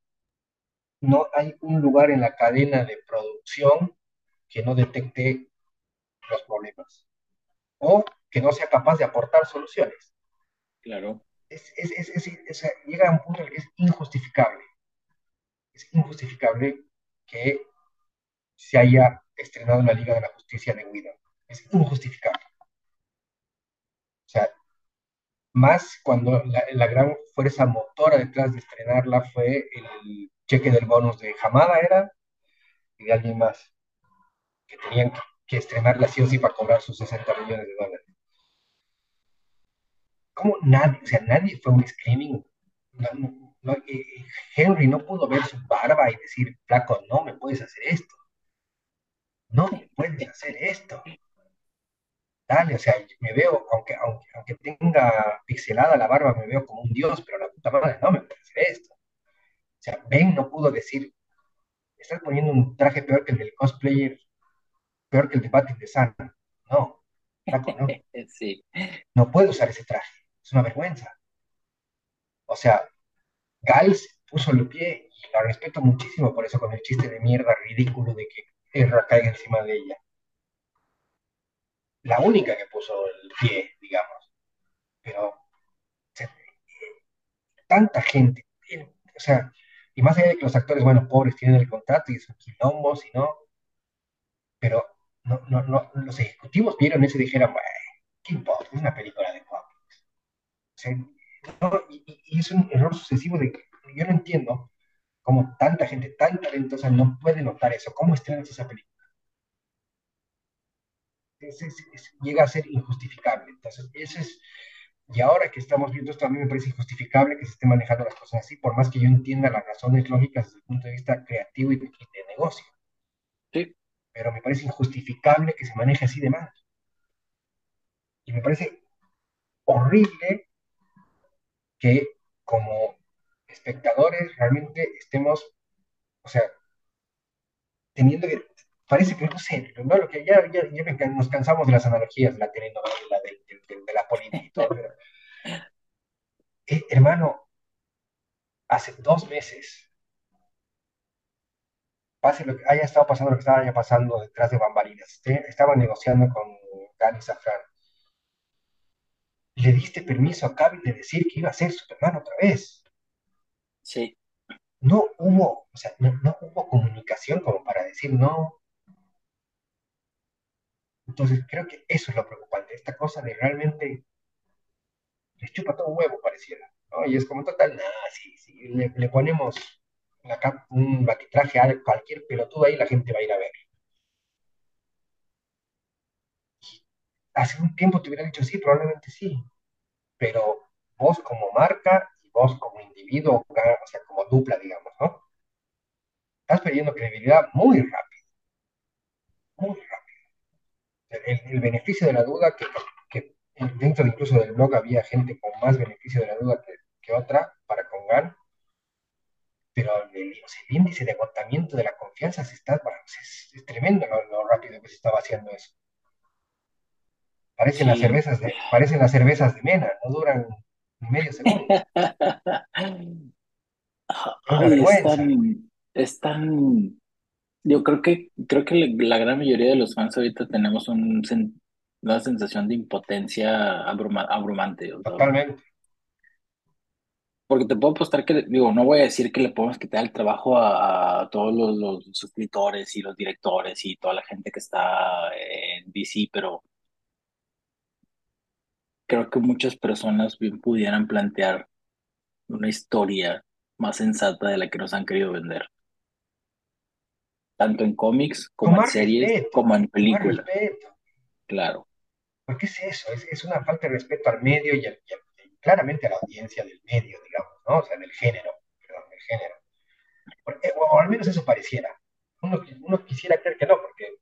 no hay un lugar en la cadena de producción que no detecte los problemas o que no sea capaz de aportar soluciones. Claro. Es, es, es, llega a un punto en el que es injustificable. Es injustificable que se haya estrenado la Liga de la Justicia de Guido. Es injustificable. O sea, más cuando la, gran fuerza motora detrás de estrenarla fue el cheque del bonus de Hamada, era, y de alguien más, que tenían que, que estrenarla sí o sí para cobrar sus 60 millones de dólares. ¿Cómo nadie, o sea, nadie fue un screaming? No, eh, Henry no pudo ver su barba y decir, flaco, no me puedes hacer esto. No me puedes hacer esto. Dale, o sea, me veo, aunque, aunque, aunque tenga pixelada la barba, me veo como un dios, pero la puta madre, no me puedes hacer esto. O sea, Ben no pudo decir, estás poniendo un traje peor que el del cosplayer, peor que el de Batman de Sun. No, no. Sí. No puedo usar ese traje es una vergüenza. O sea, Gals puso el pie y la respeto muchísimo por eso con el chiste de mierda ridículo de que Erra caiga encima de ella. La única que puso el pie, digamos. Pero tanta gente, o sea, y más allá de que los actores, bueno, pobres, tienen el contrato y son quilombos y no, pero no, no, no, los ejecutivos vieron eso y dijeron, bueno, ¿qué importa? Es una película de pop y, es un error sucesivo de que yo no entiendo cómo tanta gente tan talentosa no puede notar eso. ¿Cómo estrenas esa película? llega a ser injustificable. Entonces, eso es. Y ahora que estamos viendo esto, a mí me parece injustificable que se esté manejando las cosas así, por más que yo entienda las razones lógicas desde el punto de vista creativo y de, negocio. Sí. Pero me parece injustificable que se maneje así de mal. Y me parece horrible que como espectadores realmente estemos, o sea, teniendo que, parece que no sé, ¿no? Lo que ya, ya, ya nos cansamos de las analogías de la telenovela, de, de, la política y todo, eh, hermano, hace dos meses, pase lo que haya estado pasando, lo que estaba pasando detrás de bambalinas, estaba negociando con Gani Safran, le diste permiso a Cavill de decir que iba a ser Superman otra vez. Sí. No hubo, o sea, no, hubo comunicación como para decir no. Entonces creo que eso es lo preocupante, esta cosa de realmente les chupa todo huevo, pareciera. Y es como total, nada, si, le, ponemos un batitraje a cualquier pelotudo ahí, la gente va a ir a ver. hace un tiempo te hubiera dicho sí, probablemente sí, pero vos como marca y vos como individuo, o sea, como dupla, digamos, ¿no? Estás perdiendo credibilidad muy rápido, muy rápido. El, beneficio de la duda, que, que, dentro incluso del blog había gente con más beneficio de la duda que, otra para con GAN, pero el, índice de agotamiento de la confianza se está, es, tremendo lo rápido que se estaba haciendo eso. Parecen, las cervezas de, parecen las cervezas de Mena, no duran ni medio segundo. Ay, es tan, yo creo que, creo que la, gran mayoría de los fans ahorita tenemos un, una sensación de impotencia abrumante. Totalmente. Porque te puedo apostar que, digo, no voy a decir que le podemos quitar el trabajo a, todos los, los, escritores y los directores y toda la gente que está en DC, pero creo que muchas personas bien pudieran plantear una historia más sensata de la que nos han querido vender. tanto en cómics como en series, como en películas. Claro. Porque es eso, es, es, una falta de respeto al medio y, claramente a la audiencia del medio, digamos, ¿no? O sea, del género, perdón, del género. Eh, o, al menos eso pareciera. Uno, uno, quisiera creer que no, porque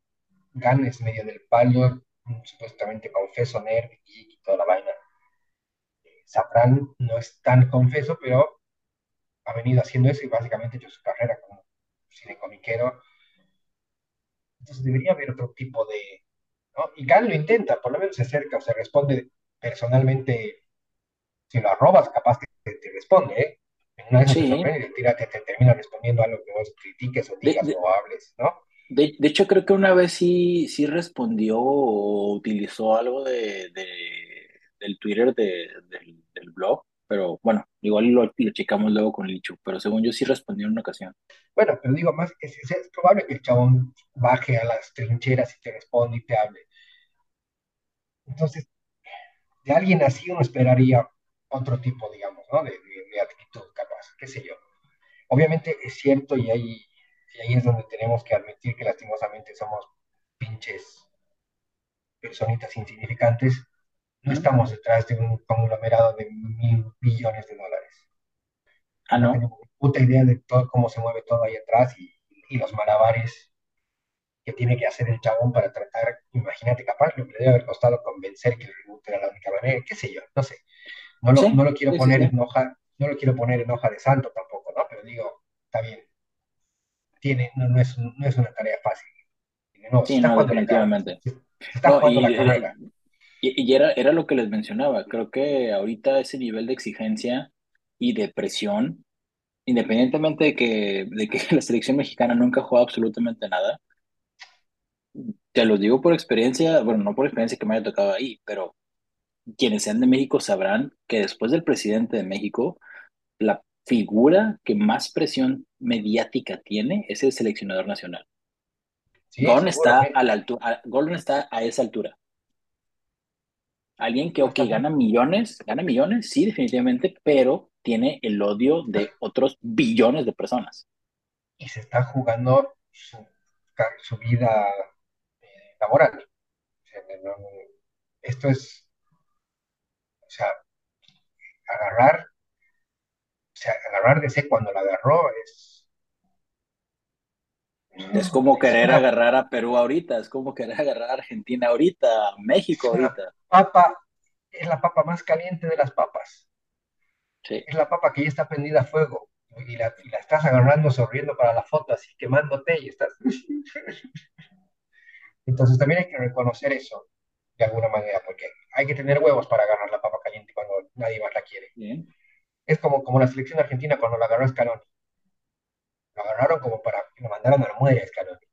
Gunn es medio del palo, supuestamente confeso, nerd, y toda la vaina. Safran no es tan confeso, pero ha venido haciendo eso y básicamente hecho su carrera como cine comiquero. Entonces debería haber otro tipo de... ¿no? Y Gunn lo intenta, por lo menos se acerca o se responde personalmente. Si lo arrobas, capaz que te, responde, ¿eh? una vez sí. te, te, termina respondiendo a lo que vos critiques o digas o hables, ¿no? De, de, hecho, creo que una vez sí, sí respondió o utilizó algo de, de del Twitter de, del blog, pero bueno, igual lo, lo, checamos luego con Lichu, pero según yo sí respondió en una ocasión. Bueno, pero digo más, es, probable que el chabón baje a las trincheras y te responda y te hable. Entonces, de alguien así uno esperaría otro tipo, digamos, ¿no? De, de, actitud capaz, qué sé yo. Obviamente es cierto y ahí, y ahí es donde tenemos que admitir que lastimosamente somos pinches personitas insignificantes no estamos detrás de un conglomerado de mil billones de dólares. Ah, no. tenemos puta idea de todo, cómo se mueve todo ahí atrás y, y los malabares que tiene que hacer el chabón para tratar, imagínate, capaz lo que le debe haber costado convencer que el reboot era la única manera, qué sé yo, no sé. No lo, no lo quiero poner en hoja, no lo quiero poner en hoja de santo tampoco, ¿no? Pero digo, está bien. Tiene, no, no, es, no es una tarea fácil. No, sí, no, definitivamente. No, y, la carrera. Y, era, era lo que les mencionaba, creo que ahorita ese nivel de exigencia y de presión, independientemente de que, de que la selección mexicana nunca juega absolutamente nada, te lo digo por experiencia, bueno, no por experiencia que me haya tocado ahí, pero quienes sean de México sabrán que después del presidente de México, la figura que más presión mediática tiene es el seleccionador nacional. Sí, está a la altura, Gordon está a esa altura. Alguien que, ok, gana millones, gana millones, sí, definitivamente, pero tiene el odio de otros billones de personas. Y se está jugando su, vida eh, laboral. esto es, o sea, agarrar, sea, agarrar de ese cuando la agarró es... Es como querer agarrar a Perú ahorita, es como querer agarrar a Argentina ahorita, a México ahorita papa es la papa más caliente de las papas. Es la papa que ya está prendida a fuego y la, estás agarrando, sonriendo para la foto, así quemándote y estás... Entonces también hay que reconocer eso de alguna manera, porque hay que tener huevos para agarrar la papa caliente cuando nadie más la quiere. Es como, como la selección argentina cuando la agarró Scaloni. Lo agarraron como para que lo mandaran a la muerte a Scaloni.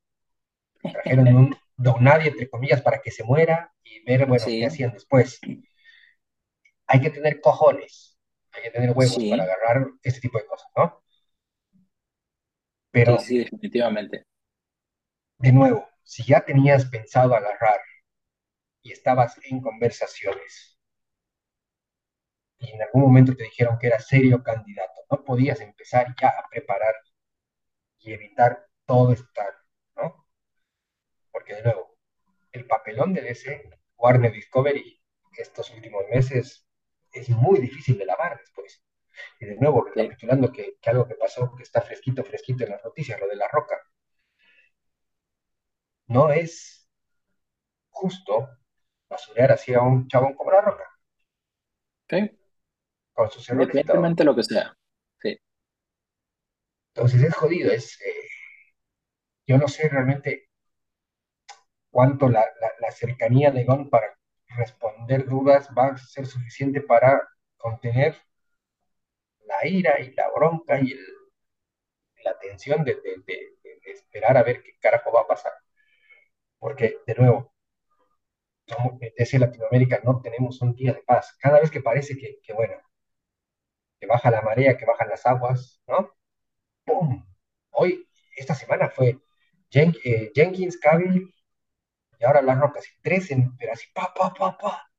Trajeron un don nadie, entre comillas, para que se muera y ver, bueno, qué hacían después. Hay que tener cojones, hay que tener huevos para agarrar este tipo de cosas, ¿no? Pero, sí, definitivamente. De nuevo, si ya tenías pensado agarrar y estabas en conversaciones y en algún momento te dijeron que era serio candidato, no podías empezar ya a preparar y evitar todo estar, ¿no? Porque de nuevo, el papelón de ese Warner Discovery estos últimos meses es muy difícil de lavar después. Y de nuevo, recapitulando que, que, algo que pasó, que está fresquito, fresquito en las noticias, lo de la roca. No es justo basurear así a un chabón como la roca. Sí. Con sus errores. Independientemente lo que sea. Sí. Entonces es jodido, es. Eh, yo no sé realmente cuánto la, la, cercanía de Gon para responder dudas va a ser suficiente para contener la ira y la bronca y la tensión de, de, de, esperar a ver qué carajo va a pasar. Porque, de nuevo, desde Latinoamérica no tenemos un día de paz. Cada vez que parece que, que, bueno, que baja la marea, que bajan las aguas, ¿no? ¡Pum! Hoy, esta semana fue eh, Jenkins, Cavill, y ahora las rocas, tres en, pero así, pa, pa, pa, pa.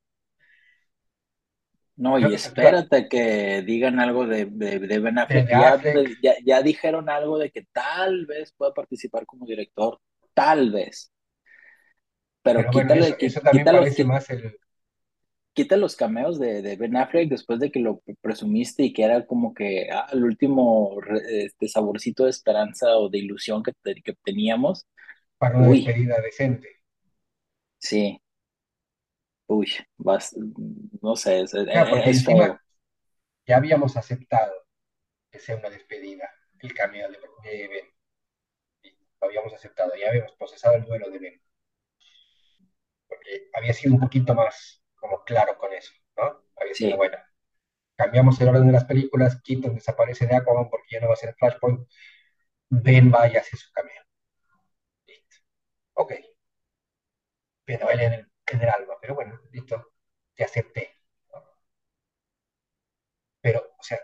No, Creo y que espérate que digan algo de, de, de Ben Affleck. Ya, ya, ya dijeron algo de que tal vez pueda participar como director, tal vez. Pero pero bueno, eso, quítale, eso también parece más el, quita los cameos de, de Ben Affleck después de que lo presumiste y que era como que ah, el último este saborcito de esperanza o de ilusión que, que teníamos. para una Uy, despedida decente. sí, uy, vas, no sé, es, es, Claro, porque es encima feo. ya habíamos aceptado que sea una despedida, el cameo de, de Ben. Y Lo habíamos aceptado, ya habíamos procesado el duelo de Ben, porque había sido un poquito más como claro con eso, ¿no? Había sido, Sí, bueno, cambiamos el orden de las películas, Keaton desaparece de Aquaman porque ya no va a ser Flashpoint, Ben va y hace su cameo. Listo. Ok, pero él en el, en el alma, pero bueno, listo, te acepté. Pero, o sea,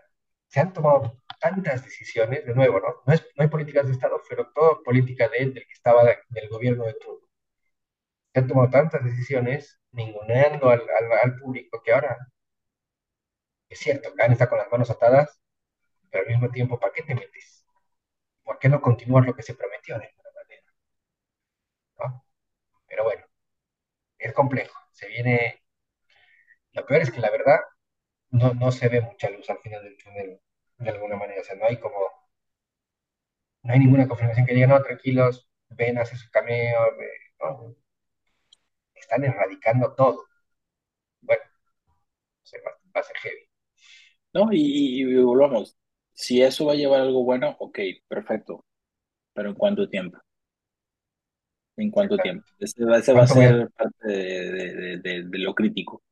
se han tomado tantas decisiones, de nuevo, ¿no? No, es, no hay políticas de Estado, pero todo política de él, del que estaba de- del gobierno de Trump. Se han tomado tantas decisiones, ninguneando al, público, que ahora es cierto, Khan está con las manos atadas, pero al mismo tiempo, ¿para qué te metes? ¿Por qué no continuar lo que se prometió de alguna manera? ¿no? Pero bueno, es complejo. Se viene. Lo peor es que la verdad no, no se ve mucha luz al final del túnel de alguna manera. O sea, no hay como. No hay ninguna confirmación que diga, no, tranquilos, ven, hace su cameo. ve", ¿no? Están erradicando todo. Bueno, se va, va a ser heavy. ¿no? Y, volvamos, si eso va a llevar algo bueno, ok, perfecto, pero ¿en cuánto tiempo? ¿En cuánto tiempo? Ese va, ese va a ¿Cuánto voy a, ser parte de, de, de, de- de lo crítico.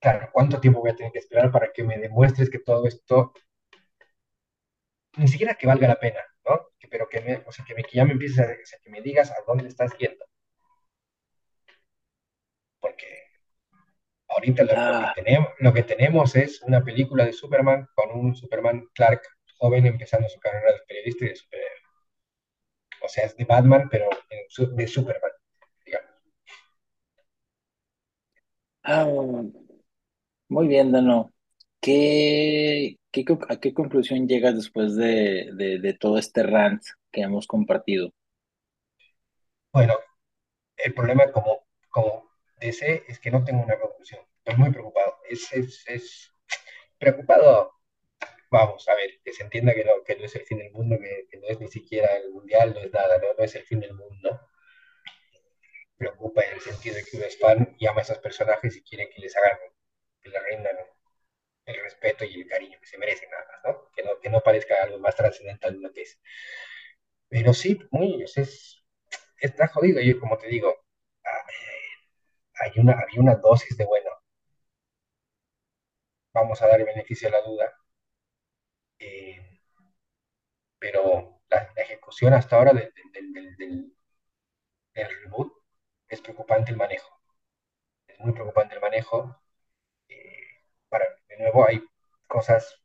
claro, cuánto tiempo voy a tener que esperar para que me demuestres que todo esto, ni siquiera que valga la pena, ¿no? Pero que, me, o sea, que, me, que ya me empieces a, o sea, que me digas a dónde estás yendo. Porque ahorita lo, lo que Ah, tenemos, lo que tenemos es una película de Superman con un Superman Clark joven empezando su carrera de periodista y de superhéroe. O sea, es de Batman, pero de Superman, digamos. ah, muy bien, Dano. ¿Qué, qué, a qué conclusión llegas después de, de, de todo este rant que hemos compartido? Bueno, el problema como, como DC es que no tengo una conclusión. Muy preocupado. Es, es, es preocupado, vamos, a ver, que se entienda que no, que no es el fin del mundo, que, no es ni siquiera el mundial, no es nada, no, no es el fin del mundo. Preocupa en el sentido de que uno es fan y ama a esos personajes y quiere que les hagan, que les rindan el respeto y el cariño que se merecen nada más, ¿no? Que no, que no parezca algo más trascendental de lo que es. Pero sí, sea, es, está jodido. Yo, como te digo, hay una, había una dosis de, bueno, vamos a dar el beneficio de la duda, eh, pero la, ejecución hasta ahora del, reboot es preocupante el manejo. Es muy preocupante el manejo. Eh, para, de nuevo, hay cosas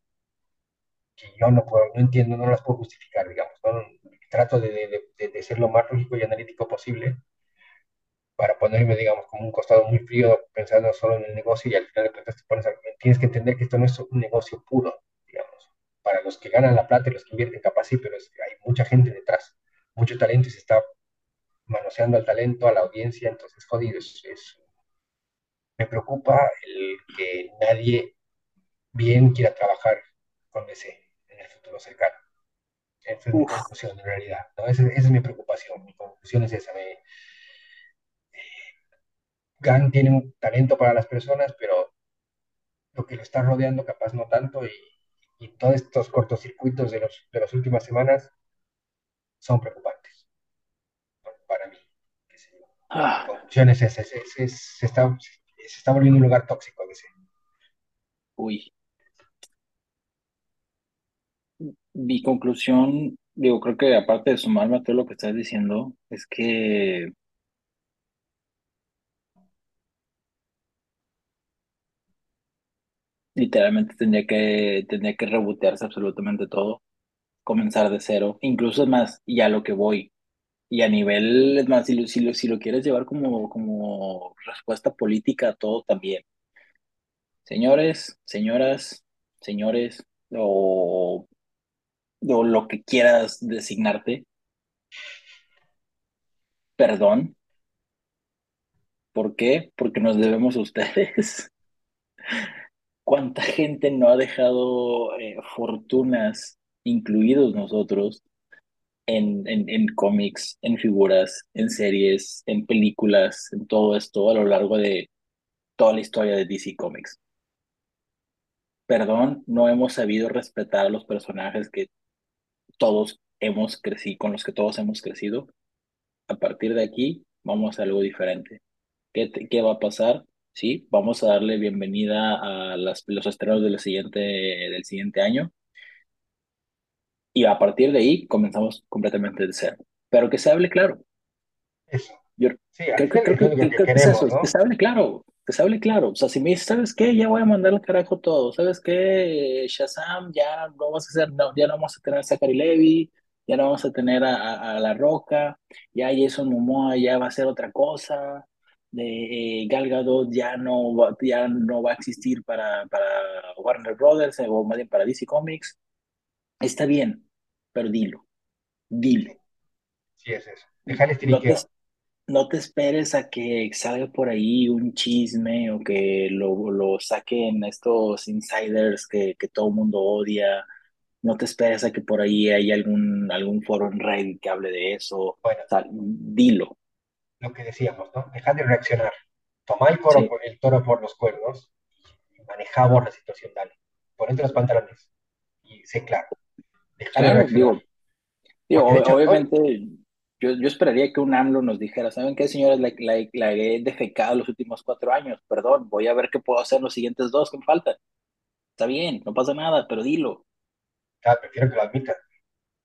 que yo no puedo, no entiendo, no las puedo justificar, digamos. Trato de, de ser lo más lógico y analítico posible para ponerme, digamos, como un costado muy frío pensando solo en el negocio y al final de cuentas te pones a, tienes que entender que esto no es un negocio puro, digamos. Para los que ganan la plata y los que invierten, capaz sí, pero es, hay mucha gente detrás, mucho talento y se está manoseando al talento, a la audiencia, entonces jodido. Es, es, me preocupa el que nadie bien quiera trabajar con DC en el futuro cercano. Esa es mi Uf, conclusión, en realidad. ¿no? Esa, esa, es mi preocupación. Mi conclusión es esa. Me, Gunn tiene un talento para las personas, pero lo que lo está rodeando capaz no tanto y, y todos estos cortocircuitos de, los, de las últimas semanas son preocupantes para mí. Ah, esa, es, es, es, se, está, se está volviendo un lugar tóxico. Ese. uy. Mi conclusión, digo, creo que aparte de sumarme a todo lo que estás diciendo, es que literalmente tendría que, tendría que rebotearse absolutamente todo, comenzar de cero, incluso es más, y a lo que voy, y a nivel, es más, si lo, si lo, si lo quieres llevar como, como respuesta política a todo también. Señores, señoras, señores, o, o lo que quieras designarte, perdón. ¿Por qué? Porque nos debemos a ustedes. ¿Cuánta gente no ha dejado eh, fortunas, incluidos nosotros, en, en, en cómics, en figuras, en series, en películas, en todo esto a lo largo de toda la historia de DC Comics? Perdón, no hemos sabido respetar a los personajes que todos hemos crecido, con los que todos hemos crecido. A partir de aquí, vamos a algo diferente. ¿Qué, te- qué va a pasar? Sí, vamos a darle bienvenida a las, los estrenos del siguiente, del siguiente año y a partir de ahí comenzamos completamente de cero. Pero que se hable claro. Eso. Yo Sí, creo creo lo que, que- que creo que es queremos, eso, ¿no? que se hable claro, que se hable claro. O sea, si me dices, ¿sabes qué? Ya voy a mandar al carajo todo. ¿Sabes qué? Shazam, ya no vamos a hacer, no, ya no vamos a tener a Zachary Levi, ya no vamos a tener a, a- a La Roca, ya Jason Momoa ya va a ser otra cosa. De eh, Gal Gadot ya no va, ya no va a existir para, para Warner Brothers o más bien para DC Comics. Está bien, pero dilo, dilo. Sí, es eso. Dejar este No te, no te esperes a que salga por ahí un chisme o que lo, lo saquen estos insiders que, que todo el mundo odia. No te esperes a que por ahí haya algún, algún foro en Reddit que hable de eso. O Bueno, sea, dilo. Lo que decíamos, ¿no? Dejar de reaccionar. Tomar el, toro Sí, por, el toro por los cuernos y manejamos la situación, dale. Ponete los pantalones y sé claro. Dejar de claro, reaccionar. digo, digo, de hecho, hoy, obviamente yo, yo esperaría que un AMLO nos dijera, ¿saben qué, señores? La, la, la he defecado los últimos cuatro años, perdón, voy a ver qué puedo hacer los siguientes dos que me faltan. Está bien, no pasa nada, pero dilo. ah, prefiero que lo admitan.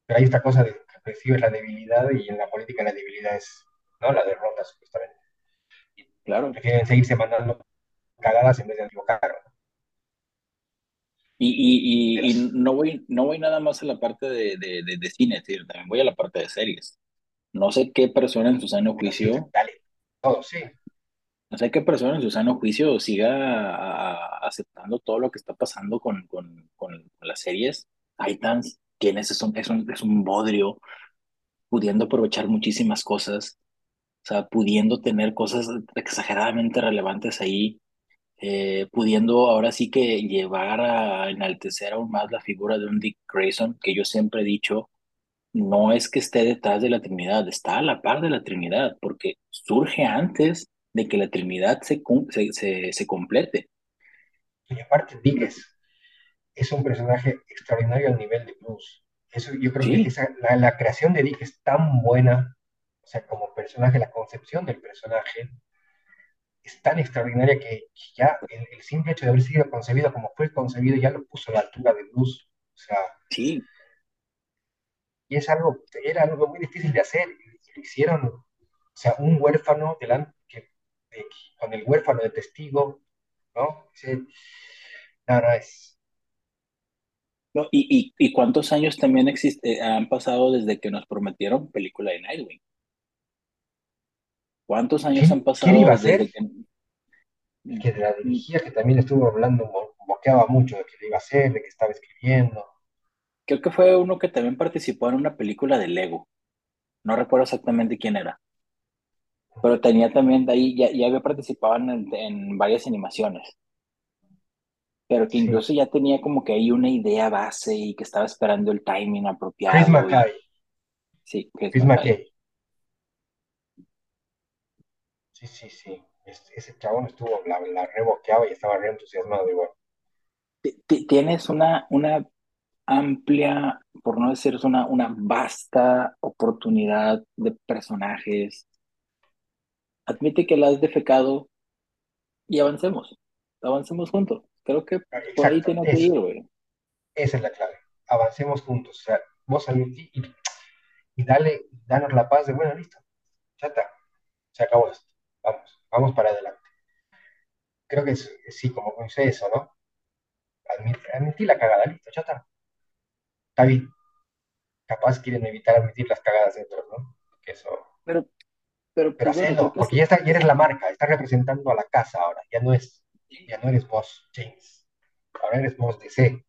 Pero hay esta cosa de que percibes la debilidad y en la política la debilidad es, ¿no? La derrota, supuestamente. Y Claro. prefieren seguirse mandando cagadas en vez de equivocar. Y, y, y, y no voy, no voy nada más a la parte de, de, de, de cine, es decir, también voy a la parte de series. No sé qué persona en su sano juicio, dale. Todo, sí. no sé qué persona en su sano juicio siga a- a- aceptando todo lo que está pasando con, con, con las series. Titans, tienes, es un, es un, es un bodrio, pudiendo aprovechar muchísimas cosas, o sea, pudiendo tener cosas exageradamente relevantes ahí eh, pudiendo ahora sí que llevar a enaltecer aún más la figura de un Dick Grayson, que yo siempre he dicho, no es que esté detrás de la Trinidad, está a la par de la Trinidad, porque surge antes de que la Trinidad se, se, se, se complete. Y aparte, Dick es, es un personaje extraordinario al nivel de Bruce. Eso, yo creo que esa, la, la creación de Dick es tan buena, o sea, como personaje, la concepción del personaje es tan extraordinaria que, que ya el, el simple hecho de haber sido concebido como fue concebido ya lo puso a la altura de Bruce. O sea, sí, y es algo, era algo muy difícil de hacer. Y lo hicieron, o sea, un huérfano delante, que, de- con el huérfano de testigo, ¿no? No, no, es, No, y, y, y cuántos años también existe, han pasado desde que nos prometieron película de Nightwing. ¿Cuántos años han ¿quién, quién iba a pasado ser? que... Que la dirigía, que también estuvo hablando, boqueaba mucho de que lo iba a hacer, de que estaba escribiendo. Creo que fue uno que también participó en una película de Lego. No recuerdo exactamente quién era. pero tenía también de ahí, ya, ya había participado en, en varias animaciones, pero que Sí. incluso ya tenía como que ahí una idea base y que estaba esperando el timing Chris apropiado. Y, Mackay, sí, Chris Chris. McKay. Sí, sí, sí. Es- ese chabón estuvo, la, la reboqueaba y estaba re entusiasmado igual. Ti- ti- Tienes una, una amplia, por no decir una, una vasta oportunidad de personajes. Admite que la has defecado y avancemos, avancemos juntos. Creo que Ah, por ahí tiene que ir, güey. esa es la clave. Avancemos juntos. O sea, vos admití y, y dale, danos la paz de, bueno, listo, ya está, se acabó esto. Vamos, vamos para adelante. Creo que es, sí, como dice eso, ¿no? Admit, admití la cagada, listo, ya está. Está bien. Capaz quieren evitar admitir las cagadas de otros, ¿no? Que eso. Pero, pero Pero bueno, que porque ya, está, ya eres la marca, estás representando a la casa ahora, ya no es. Ya no eres vos, James. Ahora eres vos, DC.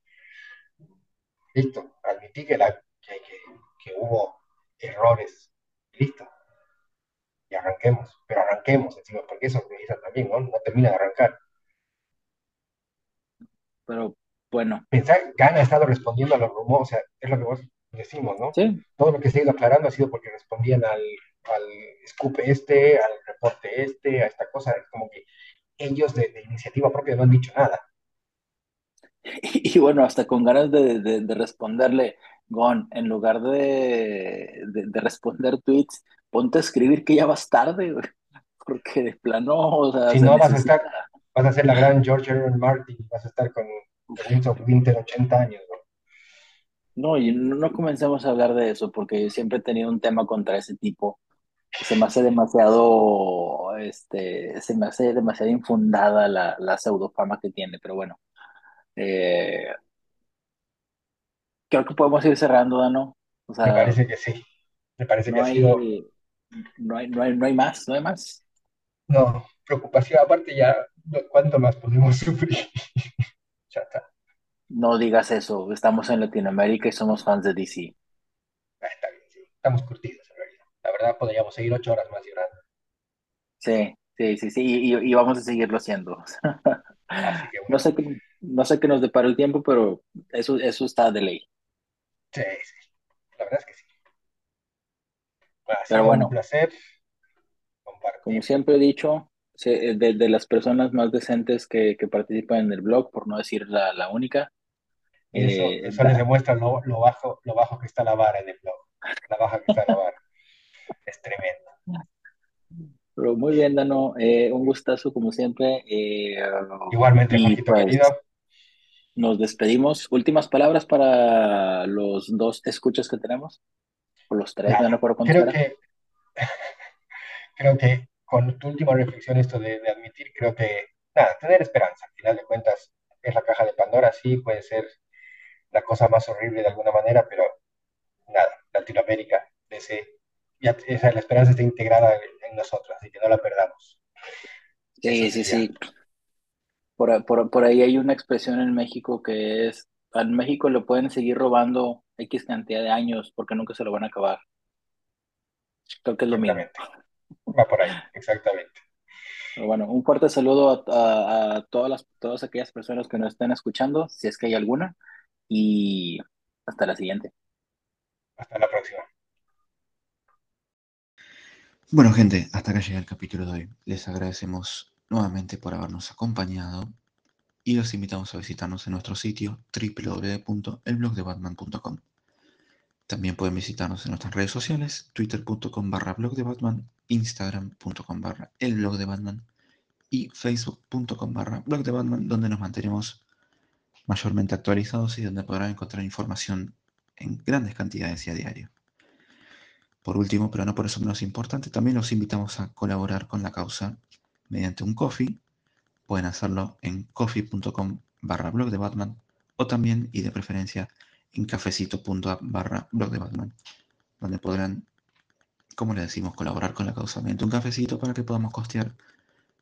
Listo. Admití que, la, que, que, que hubo errores. Listo. Y arranquemos. Pero arranquemos encima, porque eso también, ¿no? No termina de arrancar. Pero bueno, Pensá, Gana ha estado respondiendo a los rumores, o sea, es lo que vos decimos, ¿no? sí, Todo lo que se ha ido aclarando ha sido porque respondían al, al scoop este, al reporte este, a esta cosa. Como que ellos de, de iniciativa propia no han dicho nada. Y, bueno, hasta con ganas de, de- de responderle, Gon, en lugar de, de- de responder tweets, ponte a escribir que ya vas tarde, güey, porque de plano, o sea, Si se no, vas a estar, vas a ser la gran George R. R. Martin, vas a estar con Winds of Winter 80 años, ¿no? No, y no, no comencemos a hablar de eso, porque yo siempre he tenido un tema contra ese tipo. Se me hace demasiado, este, se me hace demasiado infundada la, la pseudofama que tiene, pero bueno. Eh, creo que podemos ir cerrando, Dano. O Me parece que sí. Me parece que no ha sido, hay, no hay, no hay, no hay más, no hay más. No, preocupación. Aparte ya, ¿cuánto más podemos sufrir? Ya está. No digas eso. Estamos en Latinoamérica y somos fans de DC. Ah, está bien, sí. Estamos curtidos en realidad. La verdad, podríamos seguir ocho horas más llorando. Sí, sí, sí, sí, y, vamos a seguirlo haciendo. Así que No bueno, sé qué, no sé qué nos depara el tiempo, pero eso, eso está de ley. sí, sí. La verdad es que sí. Ha Pero sido un bueno, placer como compartir. siempre he dicho, se- de, de las personas más decentes que, que participan en el blog, por no decir la, la única, eso, eh, eso les da- demuestra lo, lo bajo, lo bajo que está la vara en el blog. La baja que está la vara. Es tremendo. pero muy bien, Dano, eh, un gustazo como siempre, eh, Igualmente, Jorgito pues querido. nos despedimos. Últimas palabras para los dos escuchas que tenemos, o los tres, no Nada. acuerdo cuántos Creo que, creo que con tu última reflexión, esto de, de admitir, creo que, nada, tener esperanza. Al final de cuentas, es la caja de Pandora, sí, puede ser la cosa más horrible de alguna manera, pero nada, Latinoamérica, ese, ya, esa, la esperanza está integrada en, nosotros, así que no la perdamos. Eso Sí, sí, sería. sí. Por, a- por, por ahí hay una expresión en México que es, en México le pueden seguir robando X cantidad de años porque nunca se lo van a acabar. Creo que es lo mismo. Va por ahí, exactamente. Pero bueno, un fuerte saludo a, a- a todas las, todas aquellas personas que nos están escuchando, si es que hay alguna, y hasta la siguiente. Hasta la próxima. Bueno, gente, hasta acá llega el capítulo de hoy. Les agradecemos nuevamente por habernos acompañado y los invitamos a visitarnos en nuestro sitio www.elblogdebatman.com. También pueden visitarnos en nuestras redes sociales, twitter.com barra blog de Batman, instagram.com barra el blog de Batman y facebook.com barra blog de Batman, donde nos mantenemos mayormente actualizados y donde podrán encontrar información en grandes cantidades y a diario. Por último, pero no por eso menos importante, también los invitamos a colaborar con la causa mediante un coffee. Pueden hacerlo en coffee.com barra blog de Batman o también y de preferencia en cafecito.app barra blog de Batman, donde podrán, como les decimos, colaborar con la causa mediante un cafecito para que podamos costear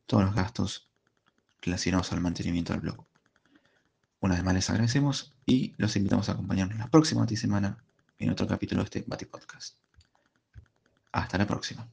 todos los gastos relacionados al mantenimiento del blog. Una vez más les agradecemos y los invitamos a acompañarnos la próxima semana en otro capítulo de este Bati Podcast. Hasta la próxima.